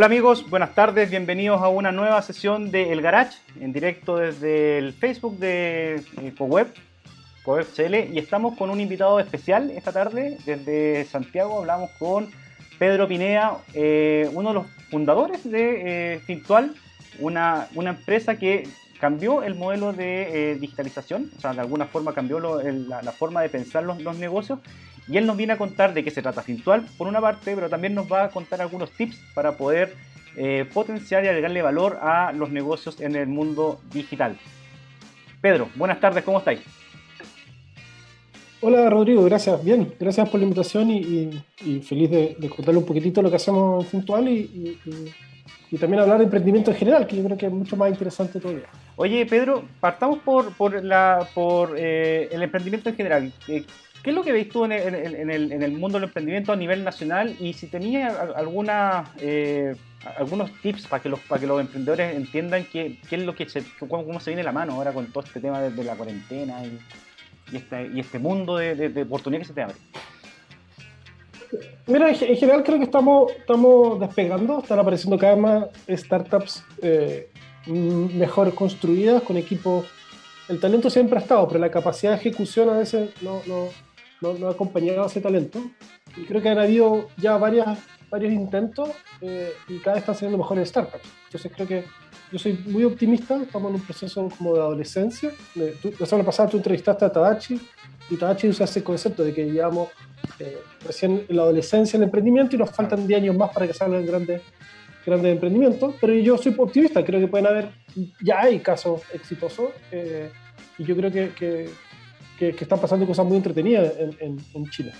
Hola amigos, buenas tardes, bienvenidos a una nueva sesión de El Garage, en directo desde el Facebook de eh, CoWeb, CoWeb y estamos con un invitado especial esta tarde, desde Santiago hablamos con Pedro Pinea, eh, uno de los fundadores de eh, Fintual, una, una, empresa que cambió el modelo de digitalización, o sea, de alguna forma cambió la, forma de pensar los negocios y él nos viene a contar de qué se trata Fintual, por una parte, pero también nos va a contar algunos tips para poder eh, potenciar y agregarle valor a los negocios en el mundo digital. Pedro, buenas tardes, ¿cómo estáis? Hola Rodrigo, gracias. Bien, gracias por la invitación y, feliz de, contarle un poquitito lo que hacemos en Fintual y, también hablar de emprendimiento en general, que yo creo que es mucho más interesante todavía. Oye, Pedro, partamos por, por, la, por eh, el emprendimiento en general. ¿Qué es lo que veis tú en el, mundo del emprendimiento a nivel nacional? Y si tenías eh, algunos tips para que, los, emprendedores entiendan qué, es lo que se, cómo, se viene la mano ahora con todo este tema de, la cuarentena y, este, mundo de, de, oportunidad que se te abre. Mira, en general creo que estamos, estamos despegando, están apareciendo cada vez más startups eh, mejor construidas, con equipos. El talento siempre ha estado, pero la capacidad de ejecución a veces no, no, no, ha acompañado ese talento. Y creo que han habido ya varias, varios intentos eh, y cada vez están saliendo mejores startups. Entonces creo que yo soy muy optimista, estamos en un proceso como de adolescencia. la semana pasada tú entrevistaste a Tadachi y Tadachi usa ese concepto de que llevamos eh, recién en la adolescencia el emprendimiento y nos faltan 10 años más para que salgan grandes, grandes emprendimientos. Pero yo soy optimista, creo que pueden haber, ya hay casos exitosos eh, y yo creo que que, están pasando cosas muy entretenidas en, en, Chile.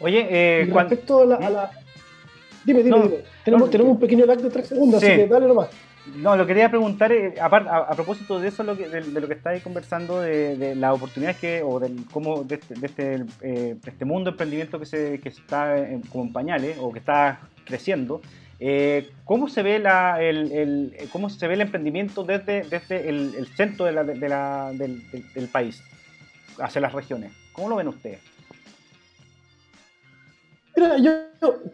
Oye, eh, respecto a la, Dime, dime, dime. Tenemos, tenemos un pequeño lag de tres segundos, así que dale nomás. No, lo quería preguntar, eh, a, a, propósito de eso, lo que, de, lo que estáis conversando, de, de, las oportunidades que, o del cómo, de este, de este, eh, este mundo de emprendimiento que, se, que está en, como en pañales, o que está creciendo, eh, ¿cómo, se ve la, el, el, ¿cómo se ve el emprendimiento desde, desde el, el centro de la, de la, del, del, país? Hacia las regiones. ¿Cómo lo ven ustedes? Mira, yo,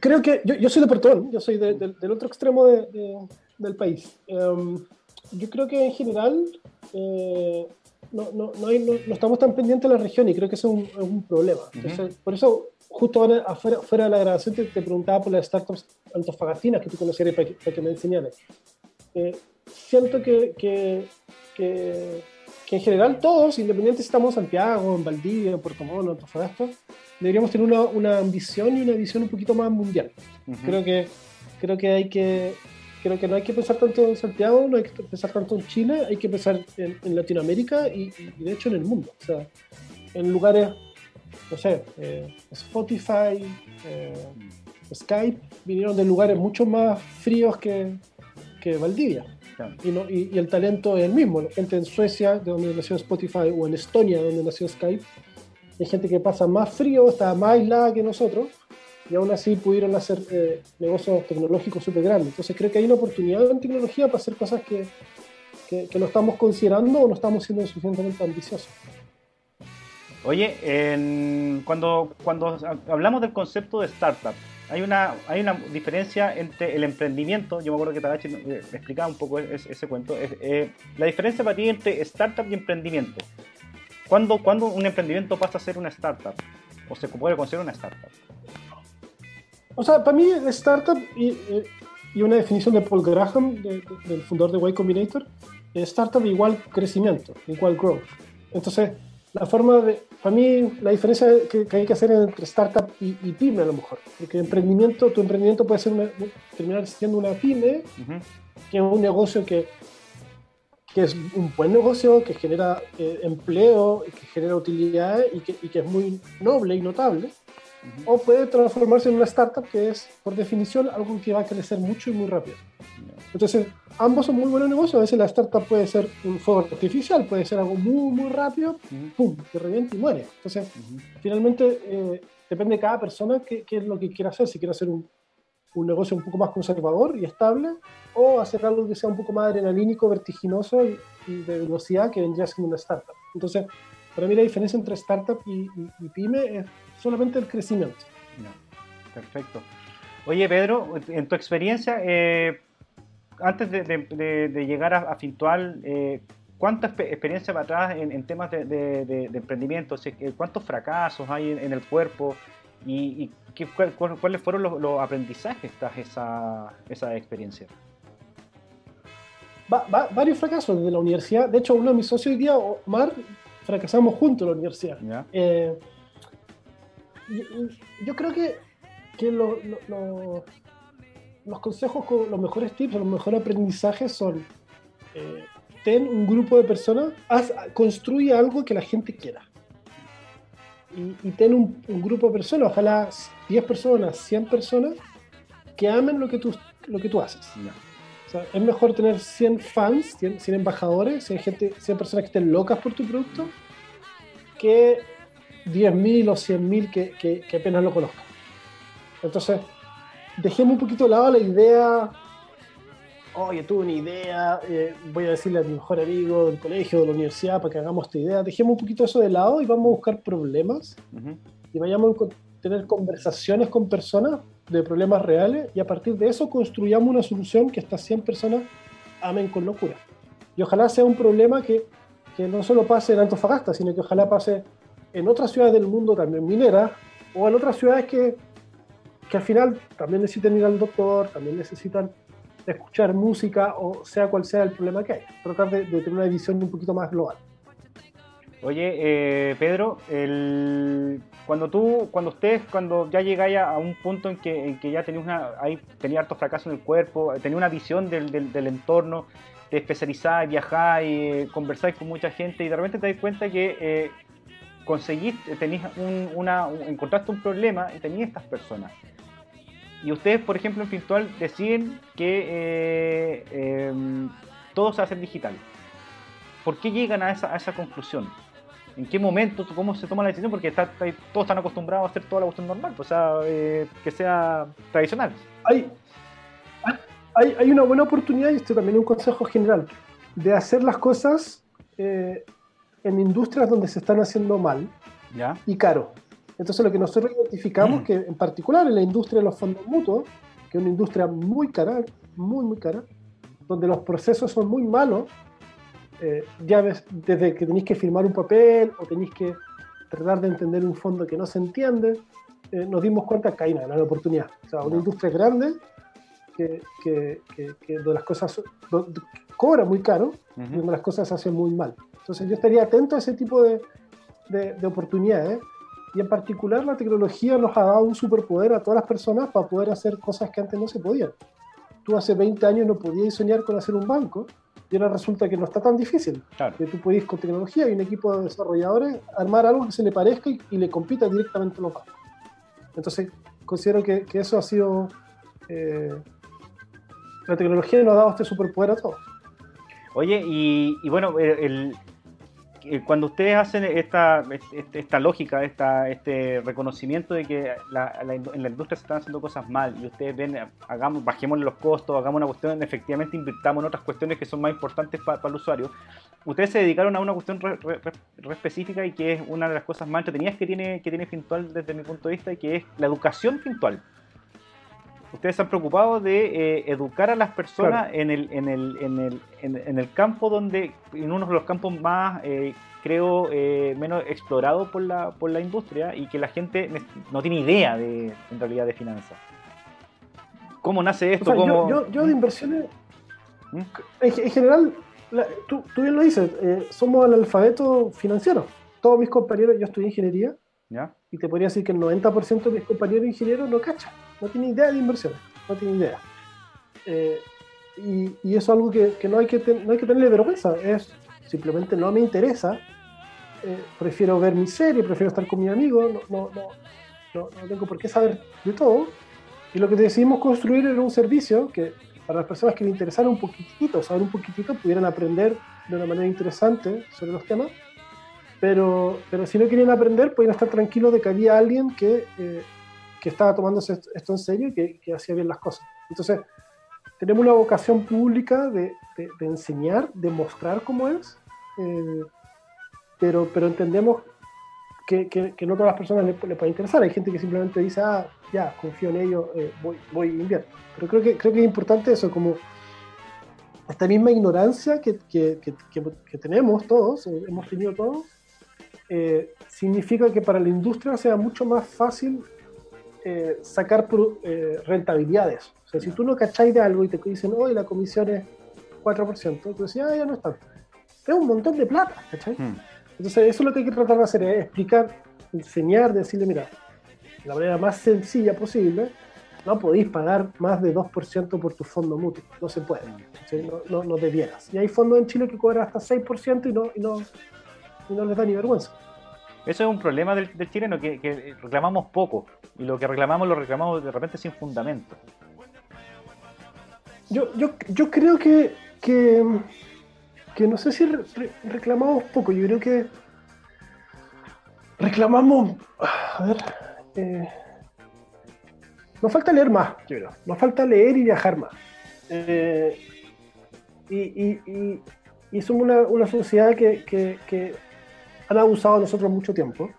creo que yo, soy de Puerto yo soy del otro extremo del país. Em, yo creo que en general eh, no, no, no, estamos tan pendientes de la región y creo que eso es un, problema. por eso, justo ahora, afuera, fuera de la grabación, te, preguntaba por las startups antofagastinas que tú conocieras para, que, me enseñaras. Eh, siento que, que, que que en general todos, independientemente si estamos en Santiago, en Valdivia, en Puerto Montt, en Antofagasta, deberíamos tener una, una, ambición y una visión un poquito más mundial. Creo que creo que hay que creo que no hay que pensar tanto en Santiago, no hay que pensar tanto en Chile, hay que pensar en, Latinoamérica y, de hecho en el mundo. O sea, en lugares, no sé, eh, Spotify, eh, Skype, vinieron de lugares mucho más fríos que, que Valdivia. Y, el talento es el mismo. La gente en Suecia, de donde nació Spotify, o en Estonia, donde nació Skype, hay gente que pasa más frío, está más aislada que nosotros, y aún así pudieron hacer eh, negocios tecnológicos súper grandes. Entonces creo que hay una oportunidad en tecnología para hacer cosas que, que, no estamos considerando o no estamos siendo suficientemente ambiciosos. Oye, cuando, cuando hablamos del concepto de startup, hay una, hay una diferencia entre el emprendimiento, yo me acuerdo que Tadachi eh, explicaba un poco ese, cuento, eh, la diferencia para ti entre startup y emprendimiento. ¿Cuándo, ¿Cuándo, un emprendimiento pasa a ser una startup? ¿O se puede considerar una startup? O sea, para mí startup y, eh, y una definición de Paul Graham, del fundador de Y Combinator, startup igual crecimiento, igual growth. Entonces, la forma de, para mí, la diferencia que, hay que hacer entre startup y, pyme a lo mejor, porque emprendimiento, tu emprendimiento puede ser terminar siendo una pyme, que es un negocio que, que es un buen negocio, que genera eh, empleo, que genera utilidad y que, y que, es muy noble y notable, o puede transformarse en una startup que es, por definición, algo que va a crecer mucho y muy rápido. Entonces, ambos son muy buenos negocios. A veces la startup puede ser un fuego artificial, puede ser algo muy, muy rápido, ¡pum!, que revienta y muere. Entonces, finalmente, eh, depende de cada persona qué, qué, es lo que quiera hacer. Si quiere hacer un, un, negocio un poco más conservador y estable, o hacer algo que sea un poco más adrenalínico, vertiginoso y, de velocidad, que vendría siendo una startup. Entonces, para mí la diferencia entre startup y, y, pyme es solamente el crecimiento. perfecto. Oye, Pedro, en tu experiencia, eh, antes de, llegar a, Fintual, eh, ¿cuánta experiencia para atrás en, temas de, emprendimiento? ¿Cuántos fracasos hay en, el cuerpo? ¿Y, cuáles fueron los, aprendizajes tras esa, esa experiencia? varios fracasos de la universidad. De hecho, uno de mis socios hoy día, Omar, fracasamos juntos en la universidad. Eh, yo, creo que, que los consejos, los mejores tips, los mejores aprendizajes son eh, ten un grupo de personas, haz, construye algo que la gente quiera. Y, ten un, grupo de personas, ojalá 10 personas, 100 personas, que amen lo que tú, lo que tú haces. es mejor tener 100 fans, 100, 100 embajadores, 100, gente, 100 personas que estén locas por tu producto, que 10.000 o 100.000 que, que, que apenas lo conozcan. Entonces, dejemos un poquito de lado la idea, oye, tuve una idea, eh, voy a decirle a mi mejor amigo del colegio, de la universidad, para que hagamos esta idea. Dejemos un poquito eso de lado y vamos a buscar problemas y vayamos a tener conversaciones con personas de problemas reales y a partir de eso construyamos una solución que estas 100 personas amen con locura. Y ojalá sea un problema que, que no solo pase en Antofagasta, sino que ojalá pase en otras ciudades del mundo también mineras o en otras ciudades que, que al final también necesitan ir al doctor, también necesitan escuchar música o sea cual sea el problema que hay. Tratar de, tener una visión un poquito más global. Oye, eh, Pedro, cuando tú, cuando ustedes, cuando ya llegáis a, un punto en que, ya tenéis una, ahí tenía harto fracaso en el cuerpo, tenía una visión del, entorno, te especializáis, viajáis, conversáis con mucha gente y de repente te das cuenta que eh, conseguiste, tenéis un, una, encontraste un problema y tenías estas personas. Y ustedes, por ejemplo, en Pintual deciden que eh, em, todo se hace digital. ¿Por qué llegan a esa, a esa conclusión? ¿En qué momento, cómo se toma la decisión? Porque está, todos están acostumbrados a hacer toda la cuestión normal, pues, o sea, eh, que sea tradicional. Hay, hay, hay, una buena oportunidad, y esto también es un consejo general, de hacer las cosas eh, en industrias donde se están haciendo mal ¿Ya? y caro. Entonces lo que nosotros identificamos, que en particular en la industria de los fondos mutuos, que es una industria muy cara, muy, muy cara, donde los procesos son muy malos, eh, ya ves, desde que tenéis que firmar un papel o tenéis que tratar de entender un fondo que no se entiende, eh, nos dimos cuenta que hay una gran oportunidad. O sea, una industria grande que, que, que, donde las cosas cobra muy caro y donde las cosas se hacen muy mal. Entonces yo estaría atento a ese tipo de, de, de oportunidades y en particular la tecnología nos ha dado un superpoder a todas las personas para poder hacer cosas que antes no se podían. Tú hace 20 años no podías soñar con hacer un banco y ahora resulta que no está tan difícil. Que tú puedes con tecnología y un equipo de desarrolladores armar algo que se le parezca y, le compita directamente a los bancos. Entonces considero que, que eso ha sido... Eh, la tecnología nos ha dado este superpoder a todos. Oye, y, y bueno, el, cuando ustedes hacen esta, esta lógica, esta, este reconocimiento de que en la industria se están haciendo cosas mal y ustedes ven, hagamos, bajemos los costos, hagamos una cuestión, efectivamente invirtamos en otras cuestiones que son más importantes para el usuario, ustedes se dedicaron a una cuestión re, específica y que es una de las cosas más entretenidas que tiene, que tiene Fintual desde mi punto de vista y que es la educación Fintual ustedes se han preocupado de eh, educar a las personas en, el, en, el, en, el, en, el, campo donde, en uno de los campos más, eh, creo, eh, menos explorados por la, por la industria y que la gente no tiene idea de, en realidad, de finanzas. ¿Cómo nace esto? yo, yo, de inversiones, ¿Mm? en, general, tú, tú, bien lo dices, somos el alfabeto financiero. Todos mis compañeros, yo estudié ingeniería, ¿Ya? y te podría decir que el 90% de mis compañeros ingenieros no cachan no tiene idea de inversiones, no tiene idea. Eh, y, y, eso es algo que, que, no, hay que no hay que tenerle vergüenza, es simplemente no me interesa, eh, prefiero ver mi serie, prefiero estar con mi amigo, no, no, no, no, tengo por qué saber de todo. Y lo que decidimos construir era un servicio que para las personas que le interesara un poquitito, saber un poquitito, pudieran aprender de una manera interesante sobre los temas. Pero, pero si no querían aprender, podían estar tranquilos de que había alguien que eh, que estaba tomándose esto en serio y que, hacía bien las cosas. Entonces, tenemos una vocación pública de, de, enseñar, de mostrar cómo es, eh, pero, pero entendemos que, que, no todas las personas le, le, puede interesar. Hay gente que simplemente dice, ah, ya, confío en ello, eh, voy, voy e invierto. Pero creo que, creo que es importante eso, como esta misma ignorancia que, que, que tenemos todos, eh, hemos tenido todos, eh, significa que para la industria sea mucho más fácil eh, sacar rentabilidades. O sea, si tú no cacháis de algo y te dicen, hoy la comisión es 4%, tú decís, ah, ya no es tanto. Es un montón de plata, ¿cachai? Hmm. Entonces, eso es lo que hay que tratar de hacer, es explicar, enseñar, decirle, mira, la manera más sencilla posible, no podéis pagar más de 2% por tu fondo mutuo. No se puede. No, no, no, debieras. Y hay fondos en Chile que cobran hasta 6% y no, y no, y no les da ni vergüenza. Eso es un problema del, chileno, que, reclamamos poco. Y lo que reclamamos lo reclamamos de repente sin fundamento. Yo, yo, yo creo que, que, que no sé si reclamamos poco. Yo creo que reclamamos. A ver. Eh, nos falta leer más, yo creo. Nos falta leer y viajar más. Eh, y, somos una, sociedad que, han abusado de nosotros mucho tiempo.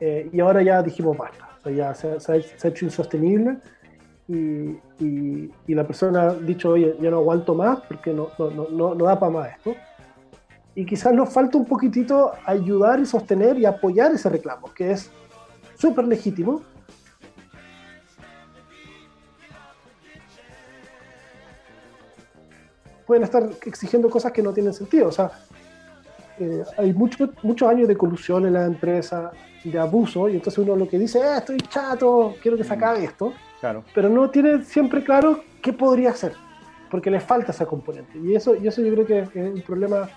Eh, y ahora ya dijimos basta. ya se, ha, hecho insostenible. Y, la persona ha dicho, oye, ya no aguanto más porque no, no, no da para más esto. Y quizás nos falta un poquitito ayudar y sostener y apoyar ese reclamo, que es súper legítimo pueden estar exigiendo cosas que no tienen sentido. O sea, eh, hay muchos muchos años de colusión en la empresa, de abuso, y entonces uno lo que dice, eh, estoy chato, quiero que se acabe esto, claro. pero no tiene siempre claro qué podría hacer, porque le falta esa componente. Y eso, y eso yo creo que es un problema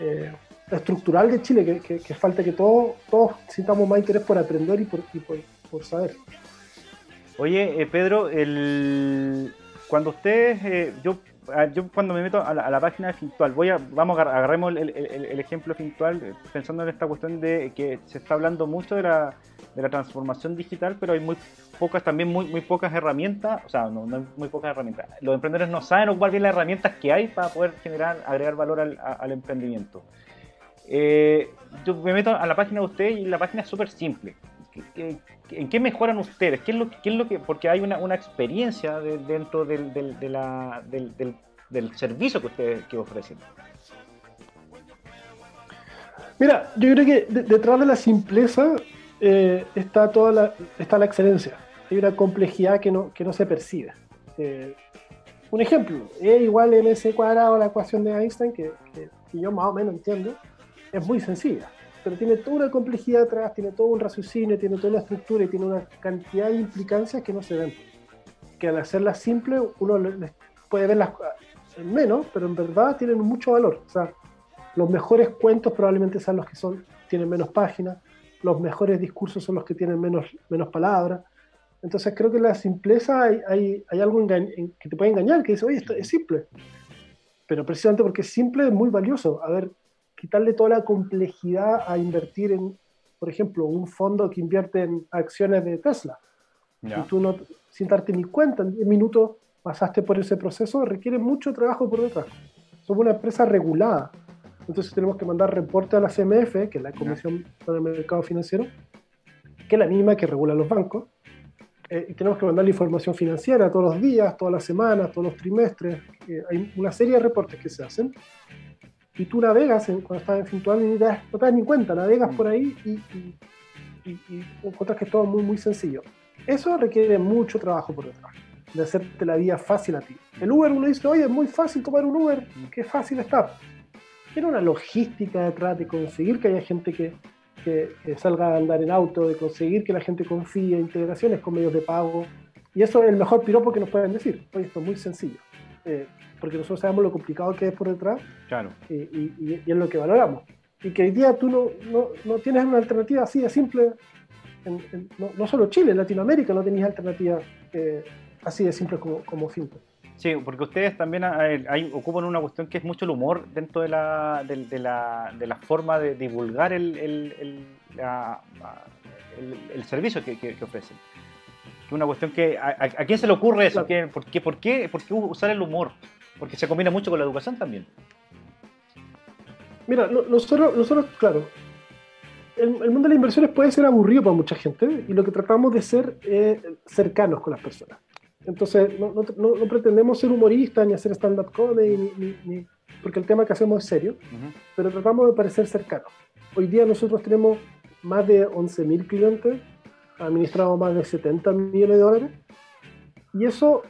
eh, estructural de Chile, que, que, falta que todos, todos sintamos más interés por aprender y por, y por, por saber. Oye, Pedro, el... cuando ustedes, yo yo cuando me meto a la, página de Fintual, voy a, vamos, agarremos el, ejemplo Fintual, eh, pensando en esta cuestión de que se está hablando mucho de la, de la transformación digital, pero hay muy pocas, también muy, muy pocas herramientas, o sea, no, no hay muy pocas herramientas. Los emprendedores no saben ocupar bien las herramientas que hay para poder generar, agregar valor al, al emprendimiento. Eh, yo me meto a la página de ustedes y la página es súper simple. ¿En qué mejoran ustedes? ¿Qué es lo, qué es lo que, porque hay una, una experiencia dentro del, del, de la, del, del, servicio que ustedes que ofrecen. Mira, yo creo que detrás de la simpleza eh, está toda la, está la excelencia. Hay una complejidad que no, que no se percibe. Eh, un ejemplo, E igual MC cuadrado, la ecuación de Einstein, que, que, que yo más o menos entiendo, es muy sencilla pero tiene toda una complejidad atrás, tiene todo un raciocinio, tiene toda una estructura y tiene una cantidad de implicancias que no se ven. Que al hacerlas simple uno puede verlas menos, pero en verdad tienen mucho valor. O sea, los mejores cuentos probablemente sean los que son, tienen menos páginas, los mejores discursos son los que tienen menos, menos palabras. Entonces creo que la simpleza hay, hay, hay algo que te puede engañar, que dice, oye, esto es simple. Pero precisamente porque es simple es muy valioso. A ver, quitarle toda la complejidad a invertir en, por ejemplo, un fondo que invierte en acciones de Tesla. Y tú no, sin darte ni cuenta, en 10 minutos pasaste por ese proceso, requiere mucho trabajo por detrás. Somos una empresa regulada. Entonces tenemos que mandar reporte a la CMF, que es la Comisión para el Mercado Financiero, que es la misma que regula los bancos. Eh, y tenemos que mandar la información financiera todos los días, todas las semanas, todos los trimestres. Eh, hay una serie de reportes que se hacen y tú navegas cuando estás en Fintual y no te, das, ni cuenta, navegas por ahí y, y, encuentras que es todo muy, muy sencillo. Eso requiere mucho trabajo por detrás, de hacerte la vida fácil a ti. El Uber, uno dice, oye, es muy fácil tomar un Uber, qué fácil está. Tiene una logística detrás de conseguir que haya gente que, que, salga a andar en auto, de conseguir que la gente confíe, integraciones con medios de pago. Y eso es el mejor piropo que nos pueden decir. Oye, esto es muy sencillo. Eh, porque nosotros sabemos lo complicado que es por detrás claro. y, y, es lo que valoramos. Y que hoy día tú no, no, no tienes una alternativa así de simple, no, no, solo Chile, en Latinoamérica no tenéis alternativa eh, así de simple como, como. Sí, porque ustedes también hay, ocupan una cuestión que es mucho el humor dentro de la, de, de la, de la forma de divulgar el, el, el, el servicio que, que, que ofrecen una cuestión que a, a, quién se le ocurre eso, por, qué, por, qué, ¿por, qué, usar el humor? Porque se combina mucho con la educación también. Mira, nosotros, nosotros claro, el, mundo de las inversiones puede ser aburrido para mucha gente y lo que tratamos de ser es cercanos con las personas. Entonces, no, no, no, pretendemos ser humoristas ni hacer stand-up comedy, ni, porque el tema que hacemos es serio, pero tratamos de parecer cercanos. Hoy día nosotros tenemos más de 11.000 clientes, administramos más de 70 millones de dólares, y eso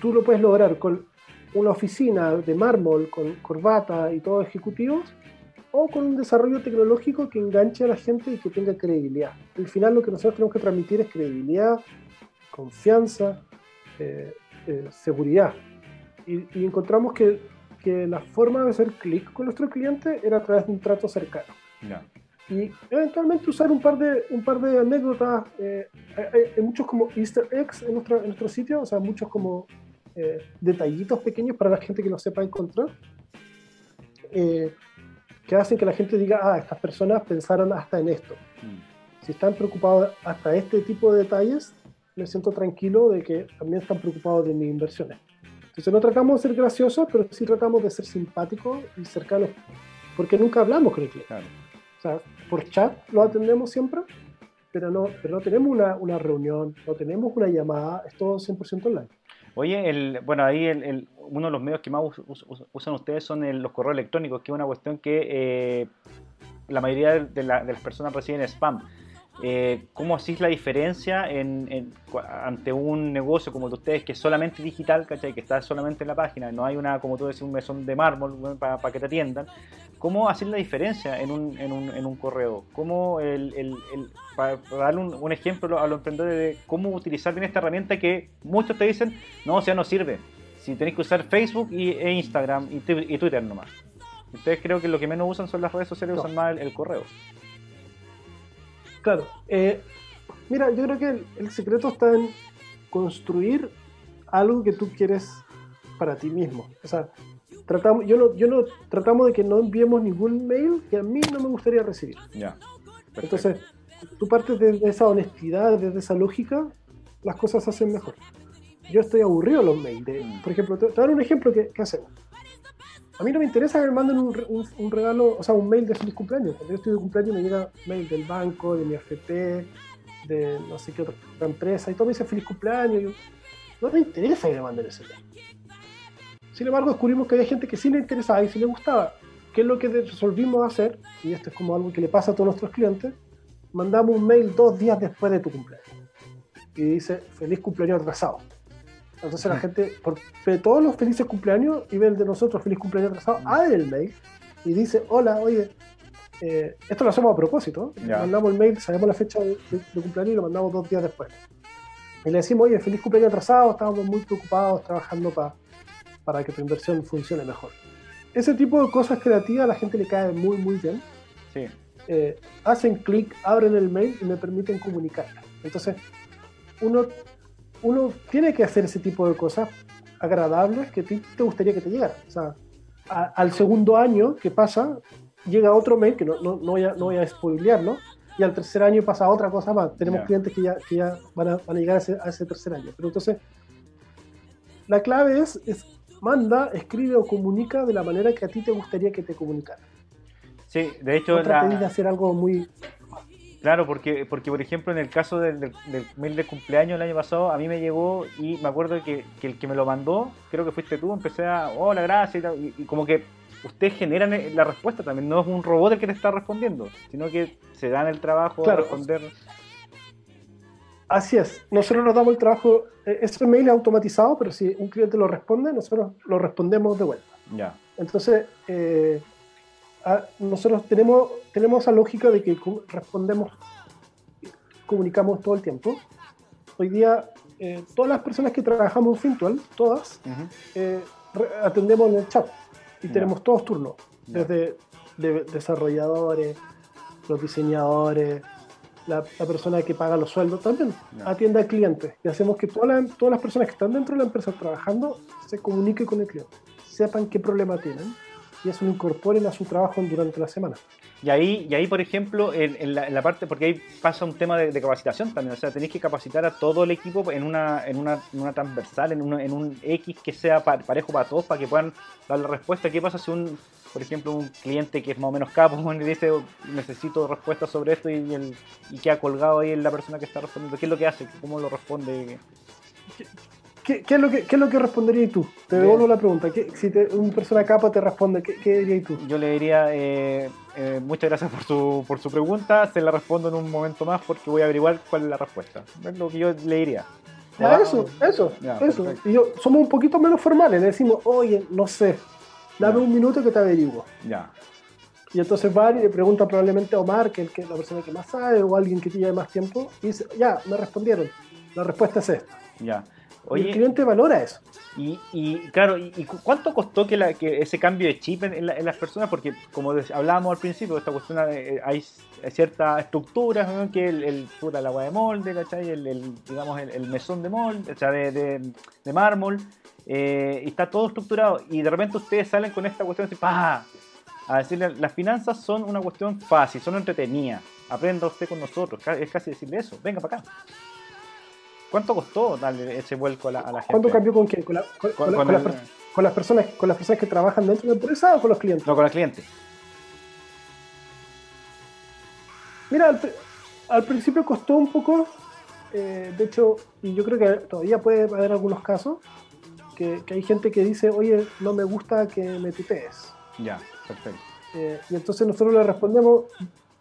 tú lo puedes lograr con una oficina de mármol, con corbata y todos ejecutivos, o con un desarrollo tecnológico que enganche a la gente y que tenga credibilidad. Al final lo que nosotros tenemos que transmitir es credibilidad, confianza, eh, eh, seguridad. Y, encontramos que, que, la forma de hacer clic con nuestro cliente era a través de un trato cercano. Y eventualmente usar un par de, un par de anécdotas. Eh, hay, muchos como easter eggs en nuestro, en nuestro sitio, o sea, muchos como detallitos pequeños para la gente que lo sepa encontrar. que hacen que la gente diga, ah, estas personas pensaron hasta en esto. Mm. Si están preocupados hasta este tipo de detalles, me siento tranquilo de que también están preocupados de mis inversiones. Entonces no tratamos de ser graciosos, pero sí tratamos de ser simpáticos y cercanos, porque nunca hablamos con el cliente. O sea, por chat lo atendemos siempre, pero no, pero no tenemos una, una reunión, no tenemos una llamada, es todo 100% online. Oye, el, bueno, ahí el, uno de los medios que más usan ustedes son los correos electrónicos, que es una cuestión que eh, la mayoría de, de, las personas reciben spam. Eh, ¿Cómo hacéis la diferencia en, ante un negocio como el de ustedes que es solamente digital, ¿cachai? que está solamente en la página, no hay una, como tú decías, un mesón de mármol para que te atiendan? ¿Cómo hacéis la diferencia en un, en un, en un correo? ¿Cómo el, el, para, darle un, ejemplo a los emprendedores de cómo utilizar bien esta herramienta que muchos te dicen, no, o sea, no sirve. Si tenéis que usar Facebook y, e Instagram y, Twitter nomás. Ustedes creo que lo que menos usan son las redes sociales, usan más el correo. Claro. Eh, mira, yo creo que el, secreto está en construir algo que tú quieres para ti mismo. O sea, tratamos, yo no, yo no tratamos de que no enviemos ningún mail que a mí no me gustaría recibir. Ya. Entonces, tú partes de esa honestidad, desde esa lógica, las cosas se hacen mejor. Yo estoy aburrido de los mails. Mm. por ejemplo, te, voy a dar un ejemplo que, que hacemos. A mí no me interesa que me manden un, regalo, o sea, un mail de feliz cumpleaños. Cuando yo estoy de cumpleaños me llega mail del banco, de mi AFP, de no sé qué otra empresa, y todo me dice feliz cumpleaños. no me interesa que me manden ese mail. Sin embargo, descubrimos que había gente que sí le interesaba y sí le gustaba. ¿Qué es lo que resolvimos hacer? Y esto es como algo que le pasa a todos nuestros clientes. Mandamos un mail dos días después de tu cumpleaños. Y dice, feliz cumpleaños atrasado. Entonces la gente, por, todos los felices cumpleaños y ve el de nosotros, feliz cumpleaños atrasado, abre el mail y dice, hola, oye, eh, esto lo hacemos a propósito. Mandamos el mail, sabemos la fecha de, cumpleaños y lo mandamos dos días después. Y le decimos, oye, feliz cumpleaños atrasado, estábamos muy preocupados trabajando para que tu inversión funcione mejor. Ese tipo de cosas creativas a la gente le cae muy, muy bien. Sí. Eh, hacen clic, abren el mail y me permiten comunicar. Entonces, uno uno tiene que hacer ese tipo de cosas agradables que te, te gustaría que te llegara. O sea, al segundo año que pasa, llega otro mail, que no, no, no, voy, a, no voy a spoilearlo, y al tercer año pasa otra cosa más. Tenemos clientes que ya, que ya van, a, van a llegar a ese, a ese, tercer año. Pero entonces, la clave es, es, manda, escribe o comunica de la manera que a ti te gustaría que te comunicara. Sí, de hecho... No la... hacer algo muy, Claro, porque, porque por ejemplo en el caso del, del, mail de cumpleaños el año pasado, a mí me llegó y me acuerdo que, que el que me lo mandó, creo que fuiste tú, empecé a, hola, gracias, y, y, como que ustedes generan la respuesta también, no es un robot el que te está respondiendo, sino que se dan el trabajo de responder. Así es, nosotros nos damos el trabajo, e, ese mail es automatizado, pero si un cliente lo responde, nosotros lo respondemos de vuelta. Ya. Entonces, eh, nosotros tenemos, tenemos esa lógica de que respondemos, comunicamos todo el tiempo. Hoy día, eh, todas las personas que trabajamos en Fintual, todas, eh, atendemos en el chat y tenemos todos turnos, desde desarrolladores, los diseñadores, la, persona que paga los sueldos también atiende al cliente y hacemos que todas todas las personas que están dentro de la empresa trabajando se comuniquen con el cliente, sepan qué problema tienen y eso lo incorporen a su trabajo durante la semana. Y ahí, y ahí por ejemplo, en, la, parte, porque ahí pasa un tema de, capacitación también, o sea, tenéis que capacitar a todo el equipo en una, en una, en una transversal, en, en un X que sea parejo para todos, para que puedan dar la respuesta. ¿Qué pasa si un, por ejemplo, un cliente que es más o menos capo y dice necesito respuestas sobre esto y, el, y queda colgado ahí en la persona que está respondiendo. ¿Qué es lo que hace? ¿Cómo lo responde? ¿Qué, es, lo que, qué es lo que responderías tú? Te devuelvo la pregunta. si te, una persona capa te responde, ¿qué, qué dirías tú? Yo le diría, eh, eh, muchas gracias por su, por su pregunta, se la respondo en un momento más porque voy a averiguar cuál es la respuesta. Es lo que yo le diría. Ya, eso, eso, eso. Y yo, somos un poquito menos formales, le decimos, oye, no sé, dame un minuto que te averiguo. Ya. Y entonces va y le pregunta probablemente a Omar, que es la persona que más sabe, o alguien que tiene más tiempo, y dice, ya, me respondieron. La respuesta es esta. Ya. Oye, el cliente valora eso. Y, y claro, y, cuánto costó que, la, que, ese cambio de chip en, las personas? Porque como hablábamos al principio, esta cuestión eh, hay ciertas estructuras, que el, el puta, el agua de molde, ¿cachai? El, digamos, el, mesón de molde, o sea, de, de, mármol, eh, y está todo estructurado. Y de repente ustedes salen con esta cuestión así, ¡pah! A decirle, las finanzas son una cuestión fácil, son entretenidas. Aprenda usted con nosotros. Es casi decirle eso, venga para acá. ¿Cuánto costó darle ese vuelco a la, gente? ¿Cuánto cambió con qué? ¿Con, las personas, ¿Con las personas que trabajan dentro de la empresa o con los clientes? No, con los clientes. Mira, al, principio costó un poco, eh, de hecho, y yo creo que todavía puede haber algunos casos, que, hay gente que dice, oye, no me gusta que me tutees. Ya, perfecto. Eh, y entonces nosotros le respondemos,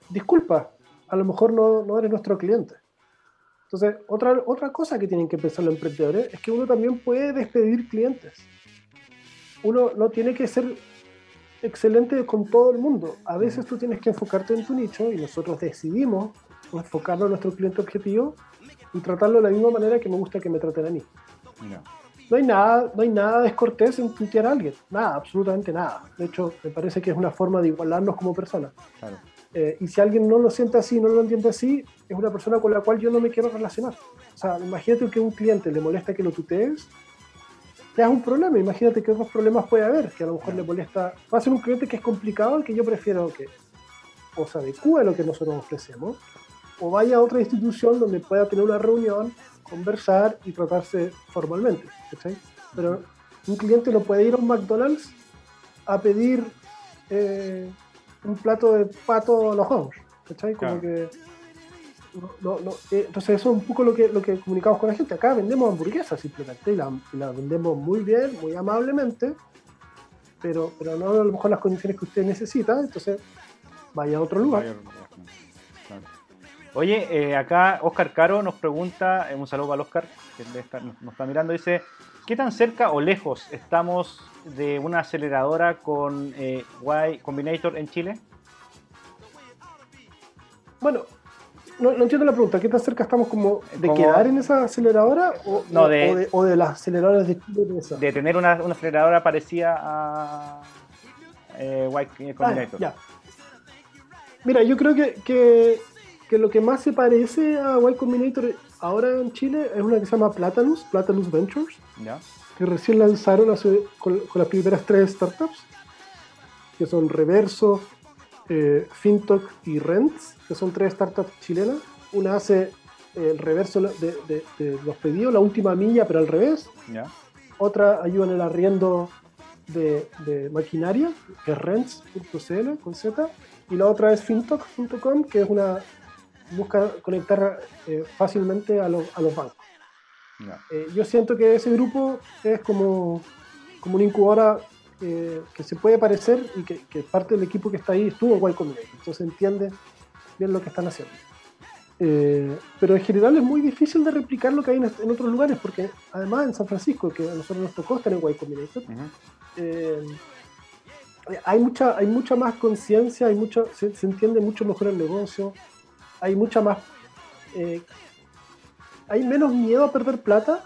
disculpa, a lo mejor no, no eres nuestro cliente. Entonces, otra, otra cosa que tienen que pensar los emprendedores es que uno también puede despedir clientes. Uno no tiene que ser excelente con todo el mundo. A veces tú tienes que enfocarte en tu nicho y nosotros decidimos enfocarnos a nuestro cliente objetivo y tratarlo de la misma manera que me gusta que me traten a mí. No hay nada, no hay nada descortés en tuitear a alguien, nada, absolutamente nada. De hecho, me parece que es una forma de igualarnos como personas. Claro. Eh, y si alguien no lo siente así, no lo entiende así, es una persona con la cual yo no me quiero relacionar. O sea, imagínate que a un cliente le molesta que lo tutees, ya es un problema. Imagínate qué otros problemas puede haber, que a lo mejor le molesta. Va a ser un cliente que es complicado y que yo prefiero que o se adecue a lo que nosotros ofrecemos, o vaya a otra institución donde pueda tener una reunión, conversar y tratarse formalmente. Pero un cliente no puede ir a un McDonald's a pedir. Eh, un plato de pato a los ojos, ¿cachai? Como que... No, no, eh, entonces eso es un poco lo que, lo que comunicamos con la gente. Acá vendemos hamburguesas simplemente y la, la vendemos muy bien, muy amablemente, pero, pero no a lo mejor las condiciones que usted necesita, entonces vaya a otro lugar. Oye, eh, acá Oscar Caro nos pregunta, eh, un saludo para Oscar, que nos, está mirando, dice, ¿qué tan cerca o lejos estamos de una aceleradora con eh, Y Combinator en Chile? Bueno, no, entiendo la pregunta. ¿Qué tan cerca estamos como de quedar en esa aceleradora o, no, de, o, de, las aceleradoras de Chile? De, tener una, aceleradora parecida a eh, Y ah, Combinator. ya. Mira, yo creo que, que, que, lo que más se parece a Y Combinator ahora en Chile es una que se llama Platanus, Platanus Ventures. Ya que recién lanzaron con, las primeras tres startups, que son Reverso, eh, Fintoc y Rents, que son tres startups chilenas. Una hace el reverso de, los pedidos, la última milla, pero al revés. Otra ayuda en el arriendo de, maquinaria, que es rents.cl con Z. Y la otra es fintoc.com, que es una busca conectar eh, fácilmente a, los bancos. Eh, yo siento que ese grupo es como, como una incubadora eh, que se puede parecer y que, parte del equipo que está ahí estuvo igual con ellos. Entonces entiende bien lo que están haciendo. Eh, pero en general es muy difícil de replicar lo que hay en, otros lugares, porque además en San Francisco, que a nosotros nos tocó estar en Y Combinator, hay, mucha, hay mucha más conciencia, hay se, entiende mucho mejor el negocio, hay mucha más hay menos miedo a perder plata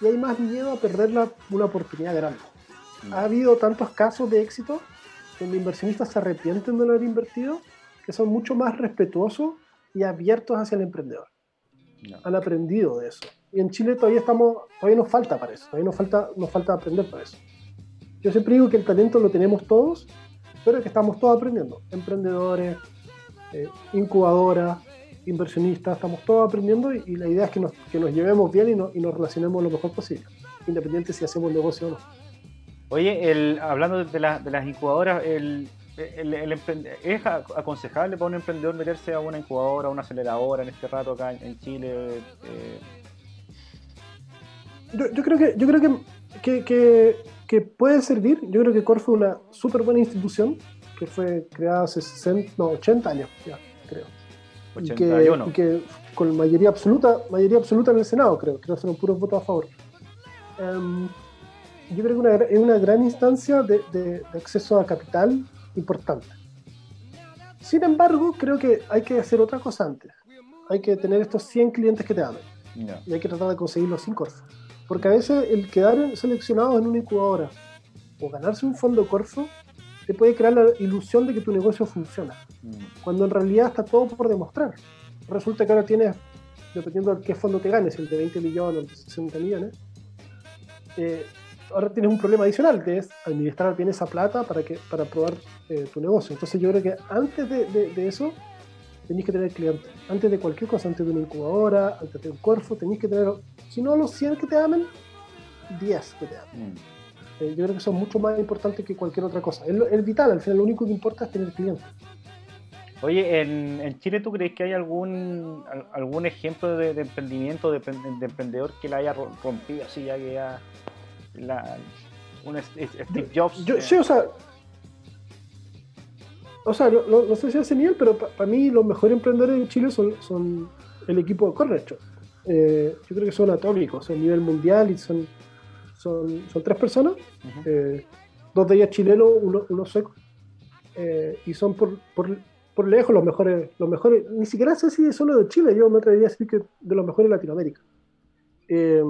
y hay más miedo a perder una oportunidad grande. Mm. Ha habido tantos casos de éxito donde inversionistas se arrepienten de no haber invertido que son mucho más respetuosos y abiertos hacia el emprendedor. Han aprendido de eso. Y en Chile todavía estamos, todavía nos falta para eso, todavía nos falta, nos falta aprender para eso. Yo siempre digo que el talento lo tenemos todos, pero que estamos todos aprendiendo. Emprendedores, eh, incubadoras, inversionistas, estamos todos aprendiendo y, la idea es que nos, que nos llevemos bien y, y, nos relacionemos lo mejor posible, independiente si hacemos negocio o no. Oye, el, hablando de, de las incubadoras, el, ¿es aconsejable para un emprendedor meterse a una incubadora, a una aceleradora en este rato acá en, Chile? Eh? Yo, creo que yo creo que, que, puede servir. Yo creo que Corfo es una súper buena institución que fue creada hace 60, no, 80 años, ya, creo. 81. Y que, con mayoría absoluta, mayoría absoluta en el Senado, creo. Creo que fueron puros votos a favor. Em, yo creo que es una gran instancia de, acceso a capital importante. Sin embargo, creo que hay que hacer otra cosa antes. Hay que tener estos 100 clientes que te hablan. Y hay que tratar de conseguirlos sin Corfo. Porque a veces el quedar seleccionado en una incubadora o ganarse un fondo Corfo te puede crear la ilusión de que tu negocio funciona. Mm. Cuando en realidad está todo por demostrar. Resulta que ahora tienes, dependiendo de qué fondo te ganes, el de 20 millones o de 60 millones, eh, ahora tienes un problema adicional, que es administrar bien esa plata para, que, para probar eh, tu negocio. Entonces yo creo que antes de, eso tenéis que tener clientes. Antes de cualquier cosa, antes de una incubadora, antes de un corfo, tenéis que tener, si no los 100 que te amen, 10 que te amen. Mm. Eh, yo creo que son mucho más importantes que cualquier otra cosa. Es, vital, al final lo único que importa es tener clientes. Oye, ¿en, Chile tú crees que hay algún algún ejemplo de, emprendimiento, de, de, emprendedor que la haya rompido así ya que ya la, un Steve Jobs. Yo, sí, o sea, o sea, no, sé si hace nivel, pero para mí los mejores emprendedores de Chile son, son el equipo de Cornershop. Eh, yo creo que son atómicos, a nivel mundial y son, son, son tres personas, eh, dos de ellas chilenos, uno, uno sueco, eh, y son por, por, por, lejos los mejores, los mejores, ni siquiera sé si solo de Chile, yo me atrevería a decir que de los mejores de Latinoamérica. Eh,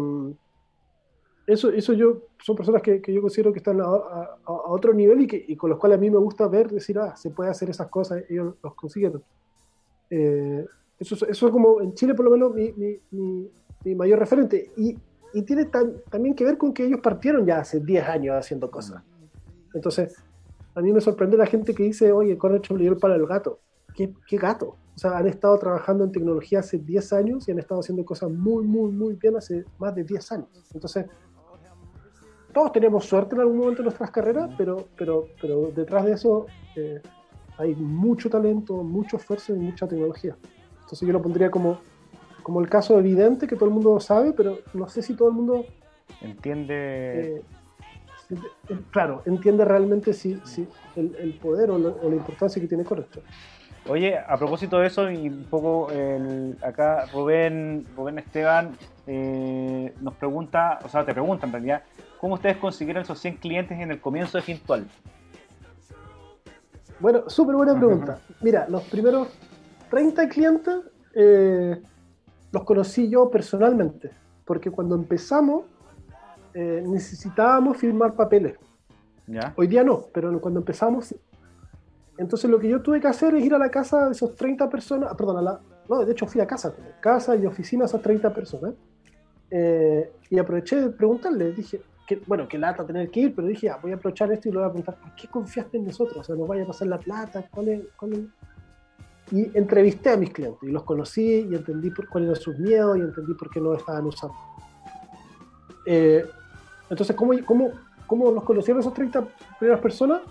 eso, eso yo, son personas que, que yo considero que están a, a, otro nivel y, que, y con los cuales a mí me gusta ver, decir, ah, se puede hacer esas cosas, ellos los consiguen. Eh, eso, eso es como, en Chile por lo menos, mi, mi, mi, mayor referente. Y, y tiene también que ver con que ellos partieron ya hace 10 años haciendo cosas. Entonces, a mí me sorprende la gente que dice, oye, hecho le para el gato. ¿Qué, ¿Qué gato? O sea, han estado trabajando en tecnología hace 10 años y han estado haciendo cosas muy, muy, muy bien hace más de 10 años. Entonces, todos tenemos suerte en algún momento de nuestras carreras, pero, pero, pero detrás de eso eh, hay mucho talento, mucho esfuerzo y mucha tecnología. Entonces yo lo pondría como, como el caso evidente que todo el mundo sabe, pero no sé si todo el mundo entiende. Eh, claro, entiende realmente si, si el, poder o la, importancia que tiene correcto. Oye, a propósito de eso, y un poco el, acá Rubén, Rubén Esteban eh, nos pregunta, o sea, te pregunta en realidad, ¿Cómo ustedes consiguieron esos 100 clientes en el comienzo de Fintual? Bueno, súper buena pregunta. Mira, los primeros 30 clientes eh, los conocí yo personalmente, porque cuando empezamos eh, necesitábamos firmar papeles. ¿Ya? Hoy día no, pero cuando empezamos Entonces lo que yo tuve que hacer es ir a la casa de esos 30 personas, perdón, a la, no, de hecho fui a casa, casa y oficina a esas 30 personas, eh, y aproveché de preguntarles, dije, bueno, que lata tener que ir, pero dije, voy a aprovechar esto y lo voy a preguntar, ¿por qué confiaste en nosotros? O sea, nos vaya a pasar la plata, ¿cuál es, Y entrevisté a mis clientes y los conocí y entendí por, cuáles eran sus miedos y entendí por qué no estaban usando. Eh, entonces, ¿cómo, cómo, ¿cómo los conocieron esas 30 primeras personas?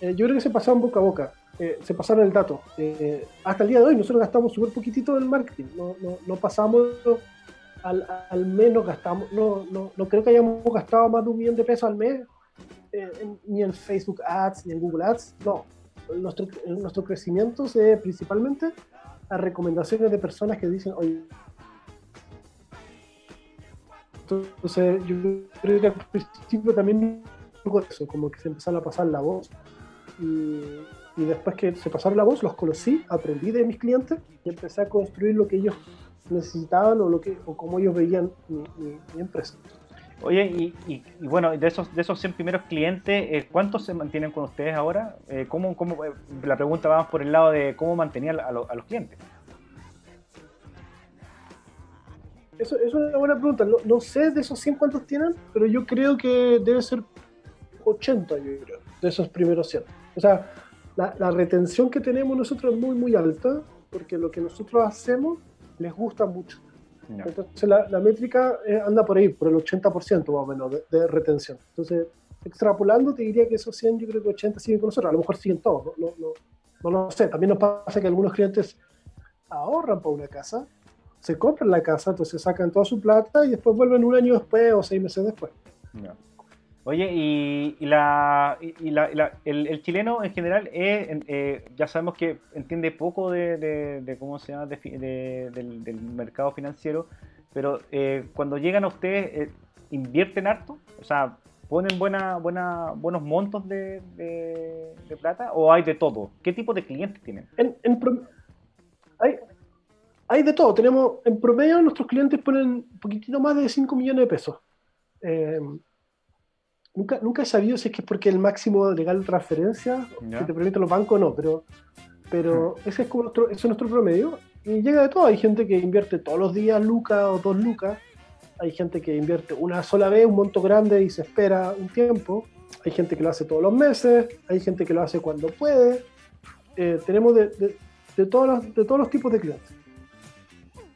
Eh, yo creo que se pasaron boca a boca, eh, se pasaron el dato. hasta el día de hoy nosotros gastamos súper poquitito en marketing, no, no, no pasamos al, al menos gastamos, no, no, no, creo que hayamos gastado más de un millón de pesos al mes, ni en Facebook Ads, ni en Google Ads, no. Nuestro, nuestro crecimiento se debe principalmente a recomendaciones de personas que dicen, oye, entonces yo creo que al principio también eso, como que se empezaron a pasar la voz y, después que se pasaron la voz, los conocí, aprendí de mis clientes y empecé a construir lo que ellos necesitaban o, lo que, o cómo ellos veían mi, empresa. Oye, y, y, bueno, de esos, de esos 100 primeros clientes, eh, ¿cuántos se mantienen con ustedes ahora? Eh, ¿cómo, cómo, eh, la pregunta va por el lado de cómo mantenían a, los clientes. Eso, es una buena pregunta. No, sé de esos 100 cuántos tienen, pero yo creo que debe ser 80, yo creo, de esos primeros 100. O sea, la retención que tenemos nosotros es muy, muy alta, porque lo que nosotros hacemos les gusta mucho. Entonces la, métrica eh, anda por ahí, por el 80% más o menos de, retención. Entonces extrapolando, te diría que esos 100, yo creo que 80 siguen con nosotros. A lo mejor siguen todos, no, no, no, lo sé. También nos pasa que algunos clientes ahorran para una casa, se compran la casa, entonces sacan toda su plata y después vuelven un año después o seis meses después. Oye, y, la, y la, el, chileno en general eh, ya sabemos que entiende poco de, cómo se llama del, mercado financiero, pero eh, cuando llegan a ustedes, eh, ¿invierten harto? O sea, ¿ponen buena, buena, buenos montos de, plata o hay de todo? ¿Qué tipo de clientes tienen? En, hay, hay de todo. Tenemos, en promedio, nuestros clientes ponen un poquitito más de 5 millones de pesos. Nunca, nunca he sabido si es que es porque el máximo legal de transferencia que te permiten los bancos o no, pero, pero ese es como nuestro, ese es nuestro promedio. Y llega de todo. Hay gente que invierte todos los días lucas o dos lucas. Hay gente que invierte una sola vez un monto grande y se espera un tiempo. Hay gente que lo hace todos los meses. Hay gente que lo hace cuando puede. Eh, tenemos de, de, de, todos los, de todos los tipos de clientes.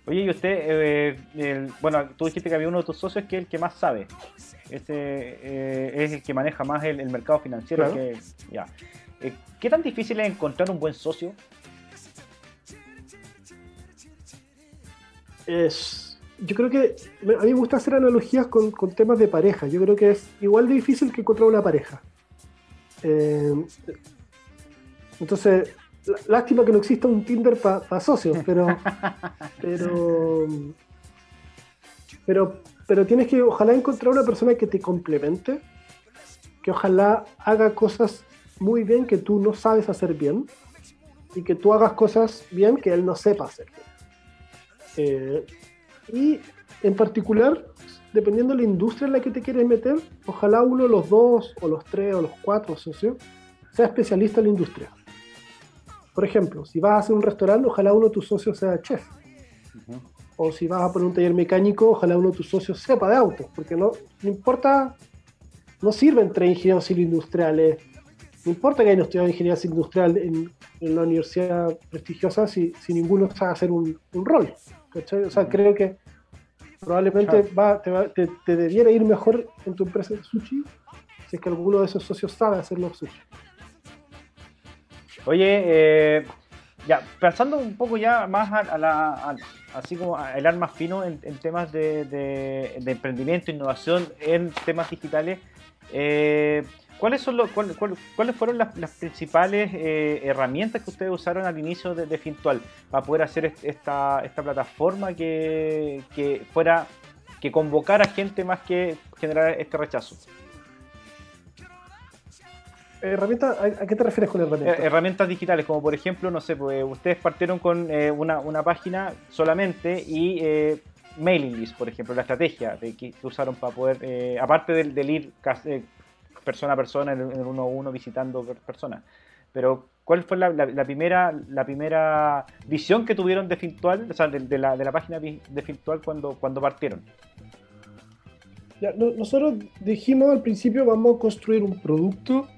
Oye, y usted, eh, bueno, tú dijiste que había uno de tus socios que es el que más sabe. Ese eh, es el que maneja más el, mercado financiero. Que, ya. Eh, ¿Qué tan difícil es encontrar un buen socio? Es, yo creo que a mí me gusta hacer analogías con, temas de pareja. Yo creo que es igual de difícil que encontrar una pareja. entonces, Lástima que no exista un Tinder para socios, pero, pero, pero, pero tienes que ojalá encontrar una persona que te complemente, que ojalá haga cosas muy bien que tú no sabes hacer bien y que tú hagas cosas bien que él no sepa hacer bien. Eh, y en particular, dependiendo de la industria en la que te quieres meter, ojalá uno de los dos o los tres o los cuatro socios sea especialista en la industria. Por ejemplo, si vas a hacer un restaurante, ojalá uno de tus socios sea chef. O si vas a poner un taller mecánico, ojalá uno de tus socios sepa de autos, porque no, no importa, no sirven tres ingenieros civil industriales, no importa que hayan estudiado ingeniería industrial en, en, una universidad prestigiosa si, si ninguno sabe hacer un, un rol. O sea, creo que probablemente va, te, te, debiera ir mejor en tu empresa de sushi si es que alguno de esos socios sabe hacer los sushi. Oye, eh, ya, pensando un poco ya más a, la, así como el ar más fino en, temas de, emprendimiento, innovación, en temas digitales, eh, ¿cuáles, son los, ¿cuáles fueron las, principales eh, herramientas que ustedes usaron al inicio de, Fintual para poder hacer esta, esta plataforma que, que fuera que convocara gente más que generar este rechazo? Herramientas, ¿a qué te refieres con herramientas? Eh, herramientas digitales, como por ejemplo, no sé, pues ustedes partieron con eh, una, página solamente y eh, mailing list, por ejemplo, la estrategia de que, usaron para poder, aparte del, ir persona a persona, en, el uno a uno, visitando personas. Pero, ¿cuál fue la, primera, la primera visión que tuvieron de Fintual, o sea, de, la, de la página de Fintual cuando, cuando partieron? nosotros dijimos al principio vamos a construir un producto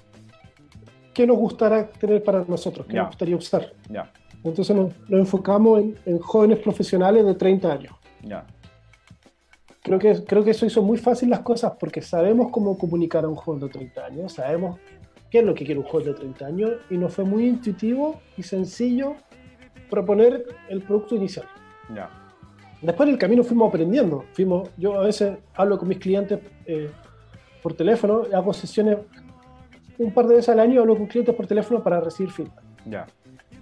qué nos gustaría tener para nosotros, qué nos gustaría usar. Entonces nos, enfocamos en, jóvenes profesionales de 30 años. Creo, que, creo que eso hizo muy fácil las cosas porque sabemos cómo comunicar a un joven de 30 años, sabemos qué es lo que quiere un joven de 30 años y nos fue muy intuitivo y sencillo proponer el producto inicial. Después en el camino fuimos aprendiendo. Fuimos, yo a veces hablo con mis clientes eh, por teléfono, hago sesiones un par de veces al año hablo con clientes por teléfono para recibir feedback. Ya.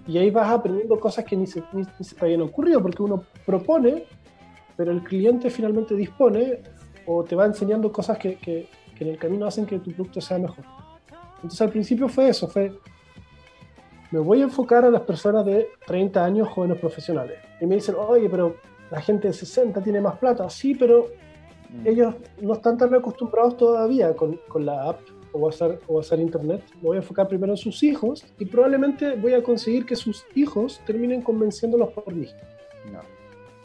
Y ahí vas aprendiendo cosas que ni se, ni, se te habían ocurrido, porque uno propone, pero el cliente finalmente dispone o te va enseñando cosas que, que, en el camino hacen que tu producto sea mejor. Entonces al principio fue eso, fue, me voy a enfocar a las personas de 30 años jóvenes profesionales. Y me dicen, oye, pero la gente de 60 tiene más plata. Sí, pero mm. ellos no están tan acostumbrados todavía con, con la app o usar, o usar Internet, me voy a enfocar primero en sus hijos y probablemente voy a conseguir que sus hijos terminen convenciéndolos por mí.